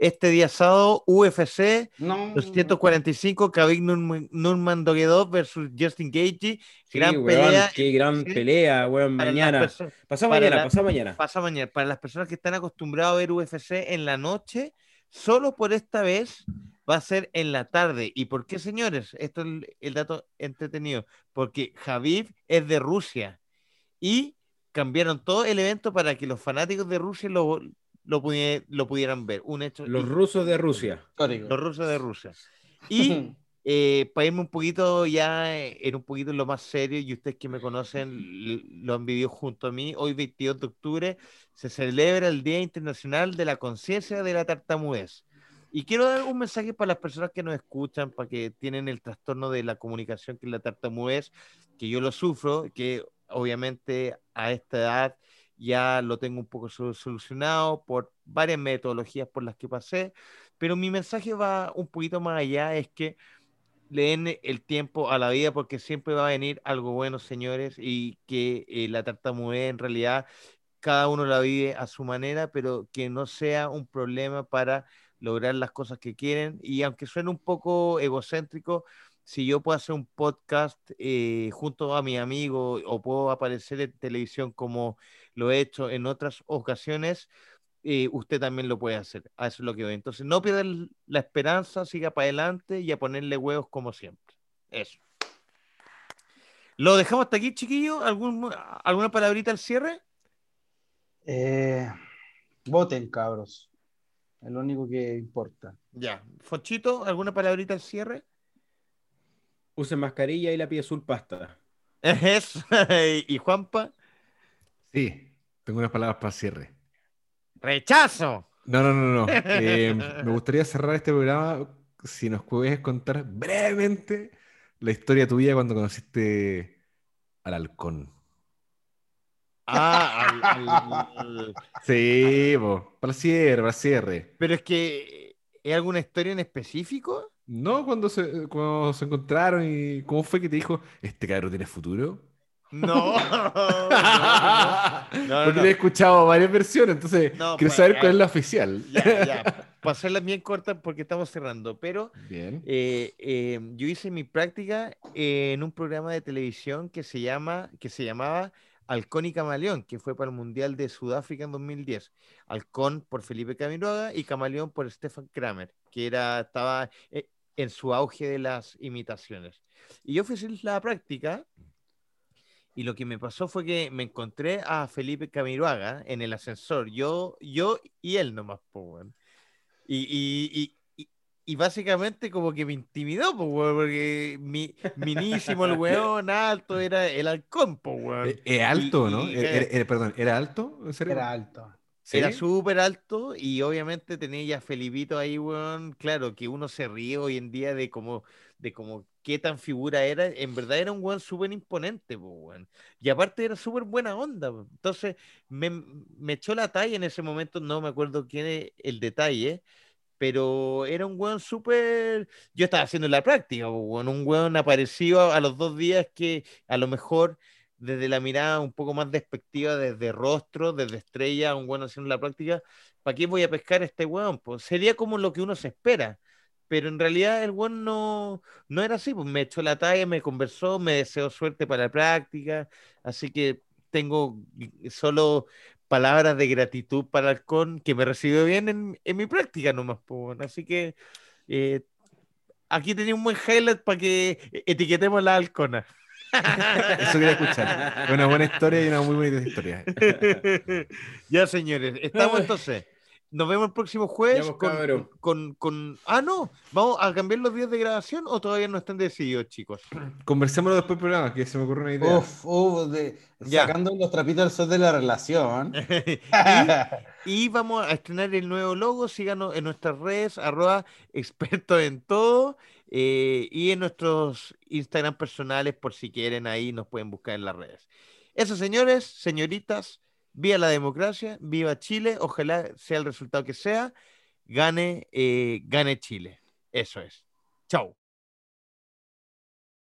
este día sábado, UFC no. 245, Khabib Nurmagomedov versus Justin Gaethje. gran pelea. Qué gran pelea, weón, mañana. Pasa mañana, pasa mañana. Pasa mañana. Para las personas que están acostumbrados a ver UFC en la noche, solo por esta vez va a ser en la tarde. ¿Y por qué, señores? Esto es el, dato entretenido. Porque Javib es de Rusia y cambiaron todo el evento para que los fanáticos de Rusia lo, lo, lo pudieran ver. Un hecho. Los rusos de Rusia. Los rusos de Rusia. Y eh, para irme un poquito ya en un poquito lo más serio, y ustedes que me conocen lo han vivido junto a mí, hoy 22 de octubre se celebra el Día Internacional de la Conciencia de la Tartamudez. Y quiero dar un mensaje para las personas que nos escuchan, para que tienen el trastorno de la comunicación, que es la tartamudez, que yo lo sufro, que obviamente a esta edad ya lo tengo un poco solucionado por varias metodologías por las que pasé, pero mi mensaje va un poquito más allá, es que le den el tiempo a la vida porque siempre va a venir algo bueno, señores, y que eh, la tartamudez en realidad cada uno la vive a su manera, pero que no sea un problema para lograr las cosas que quieren. Y aunque suene un poco egocéntrico, si yo puedo hacer un podcast eh, junto a mi amigo o puedo aparecer en televisión como lo he hecho en otras ocasiones, eh, usted también lo puede hacer. A eso es lo que voy. Entonces, no pierda la esperanza, siga para adelante y a ponerle huevos como siempre. Eso. Lo dejamos hasta aquí, chiquillo. ¿Algún, ¿Alguna palabrita al cierre? Eh, voten, cabros. Es lo único que importa. Ya. Fochito, ¿alguna palabrita al cierre? Usen mascarilla y la pie azul pasta. Eso. ¿Y Juanpa? Sí, tengo unas palabras para cierre. ¡Rechazo! No, no, no, no. Eh, me gustaría cerrar este programa si nos puedes contar brevemente la historia tuya cuando conociste al halcón. Ah, sí, para el cierre, para el cierre. Pero es que, ¿es alguna historia en específico? No, cuando se, cuando se encontraron y cómo fue que te dijo, este cabrón tiene futuro. No. Porque he escuchado varias versiones, entonces quiero pues, saber cuál es la oficial. Ya, ya. Para hacerla bien corta porque estamos cerrando, pero bien. Eh, eh, yo hice mi práctica en un programa de televisión que se llama, que se llamaba Halcón y Camaleón, que fue para el Mundial de Sudáfrica en 2010. Halcón por Felipe Camiroaga y Camaleón por Stefan Kramer, que era, estaba eh, en su auge de las imitaciones. Y yo fui a la práctica y lo que me pasó fue que me encontré a Felipe Camiroaga en el ascensor, yo, yo y él nomás, pues, y, y, y, y, básicamente como que me intimidó, pues, porque mi, minísimo el weón alto era el halcón, pues, Es alto, ¿no? perdón, ¿era alto? Era alto. Era súper alto y obviamente tenía ya Felipito ahí, weón. Claro, que uno se ríe hoy en día de cómo, de cómo qué tan figura era. En verdad era un weón súper imponente, weón. Y aparte era súper buena onda. Entonces me, me, echó la talla en ese momento, no me acuerdo quién es el detalle, pero era un weón súper. Yo estaba haciendo la práctica, weón. Un weón apareció a los dos días que a lo mejor desde la mirada un poco más despectiva, desde rostro, desde estrella, un bueno haciendo la práctica, ¿para qué voy a pescar este weón? Sería como lo que uno se espera. Pero en realidad el weón no, no era así, pues me echó la talla, me conversó, me deseó suerte para la práctica, así que tengo solo palabras de gratitud para Halcón, que me recibió bien en, en mi práctica nomás, pues, así que eh, aquí tenía un buen highlight para que etiquetemos la halcona. Eso quería escuchar. Una buena historia y una muy buena historia. ya, señores, estamos entonces. Nos vemos el próximo jueves con, con, Ah, no. ¿Vamos a cambiar los días de grabación o todavía no están decididos, chicos? Conversémoslo después del programa, que se me ocurre una idea. Uf, uf, sacando los trapitos al sol de la relación. y, vamos a estrenar el nuevo logo. Síganos en nuestras redes, arroba experto en todo. Eh, y en nuestros Instagram personales, por si quieren, ahí nos pueden buscar en las redes. Eso, señores, señoritas, viva la democracia, viva Chile, ojalá sea el resultado que sea, gane, eh, gane Chile. Eso es. Chao.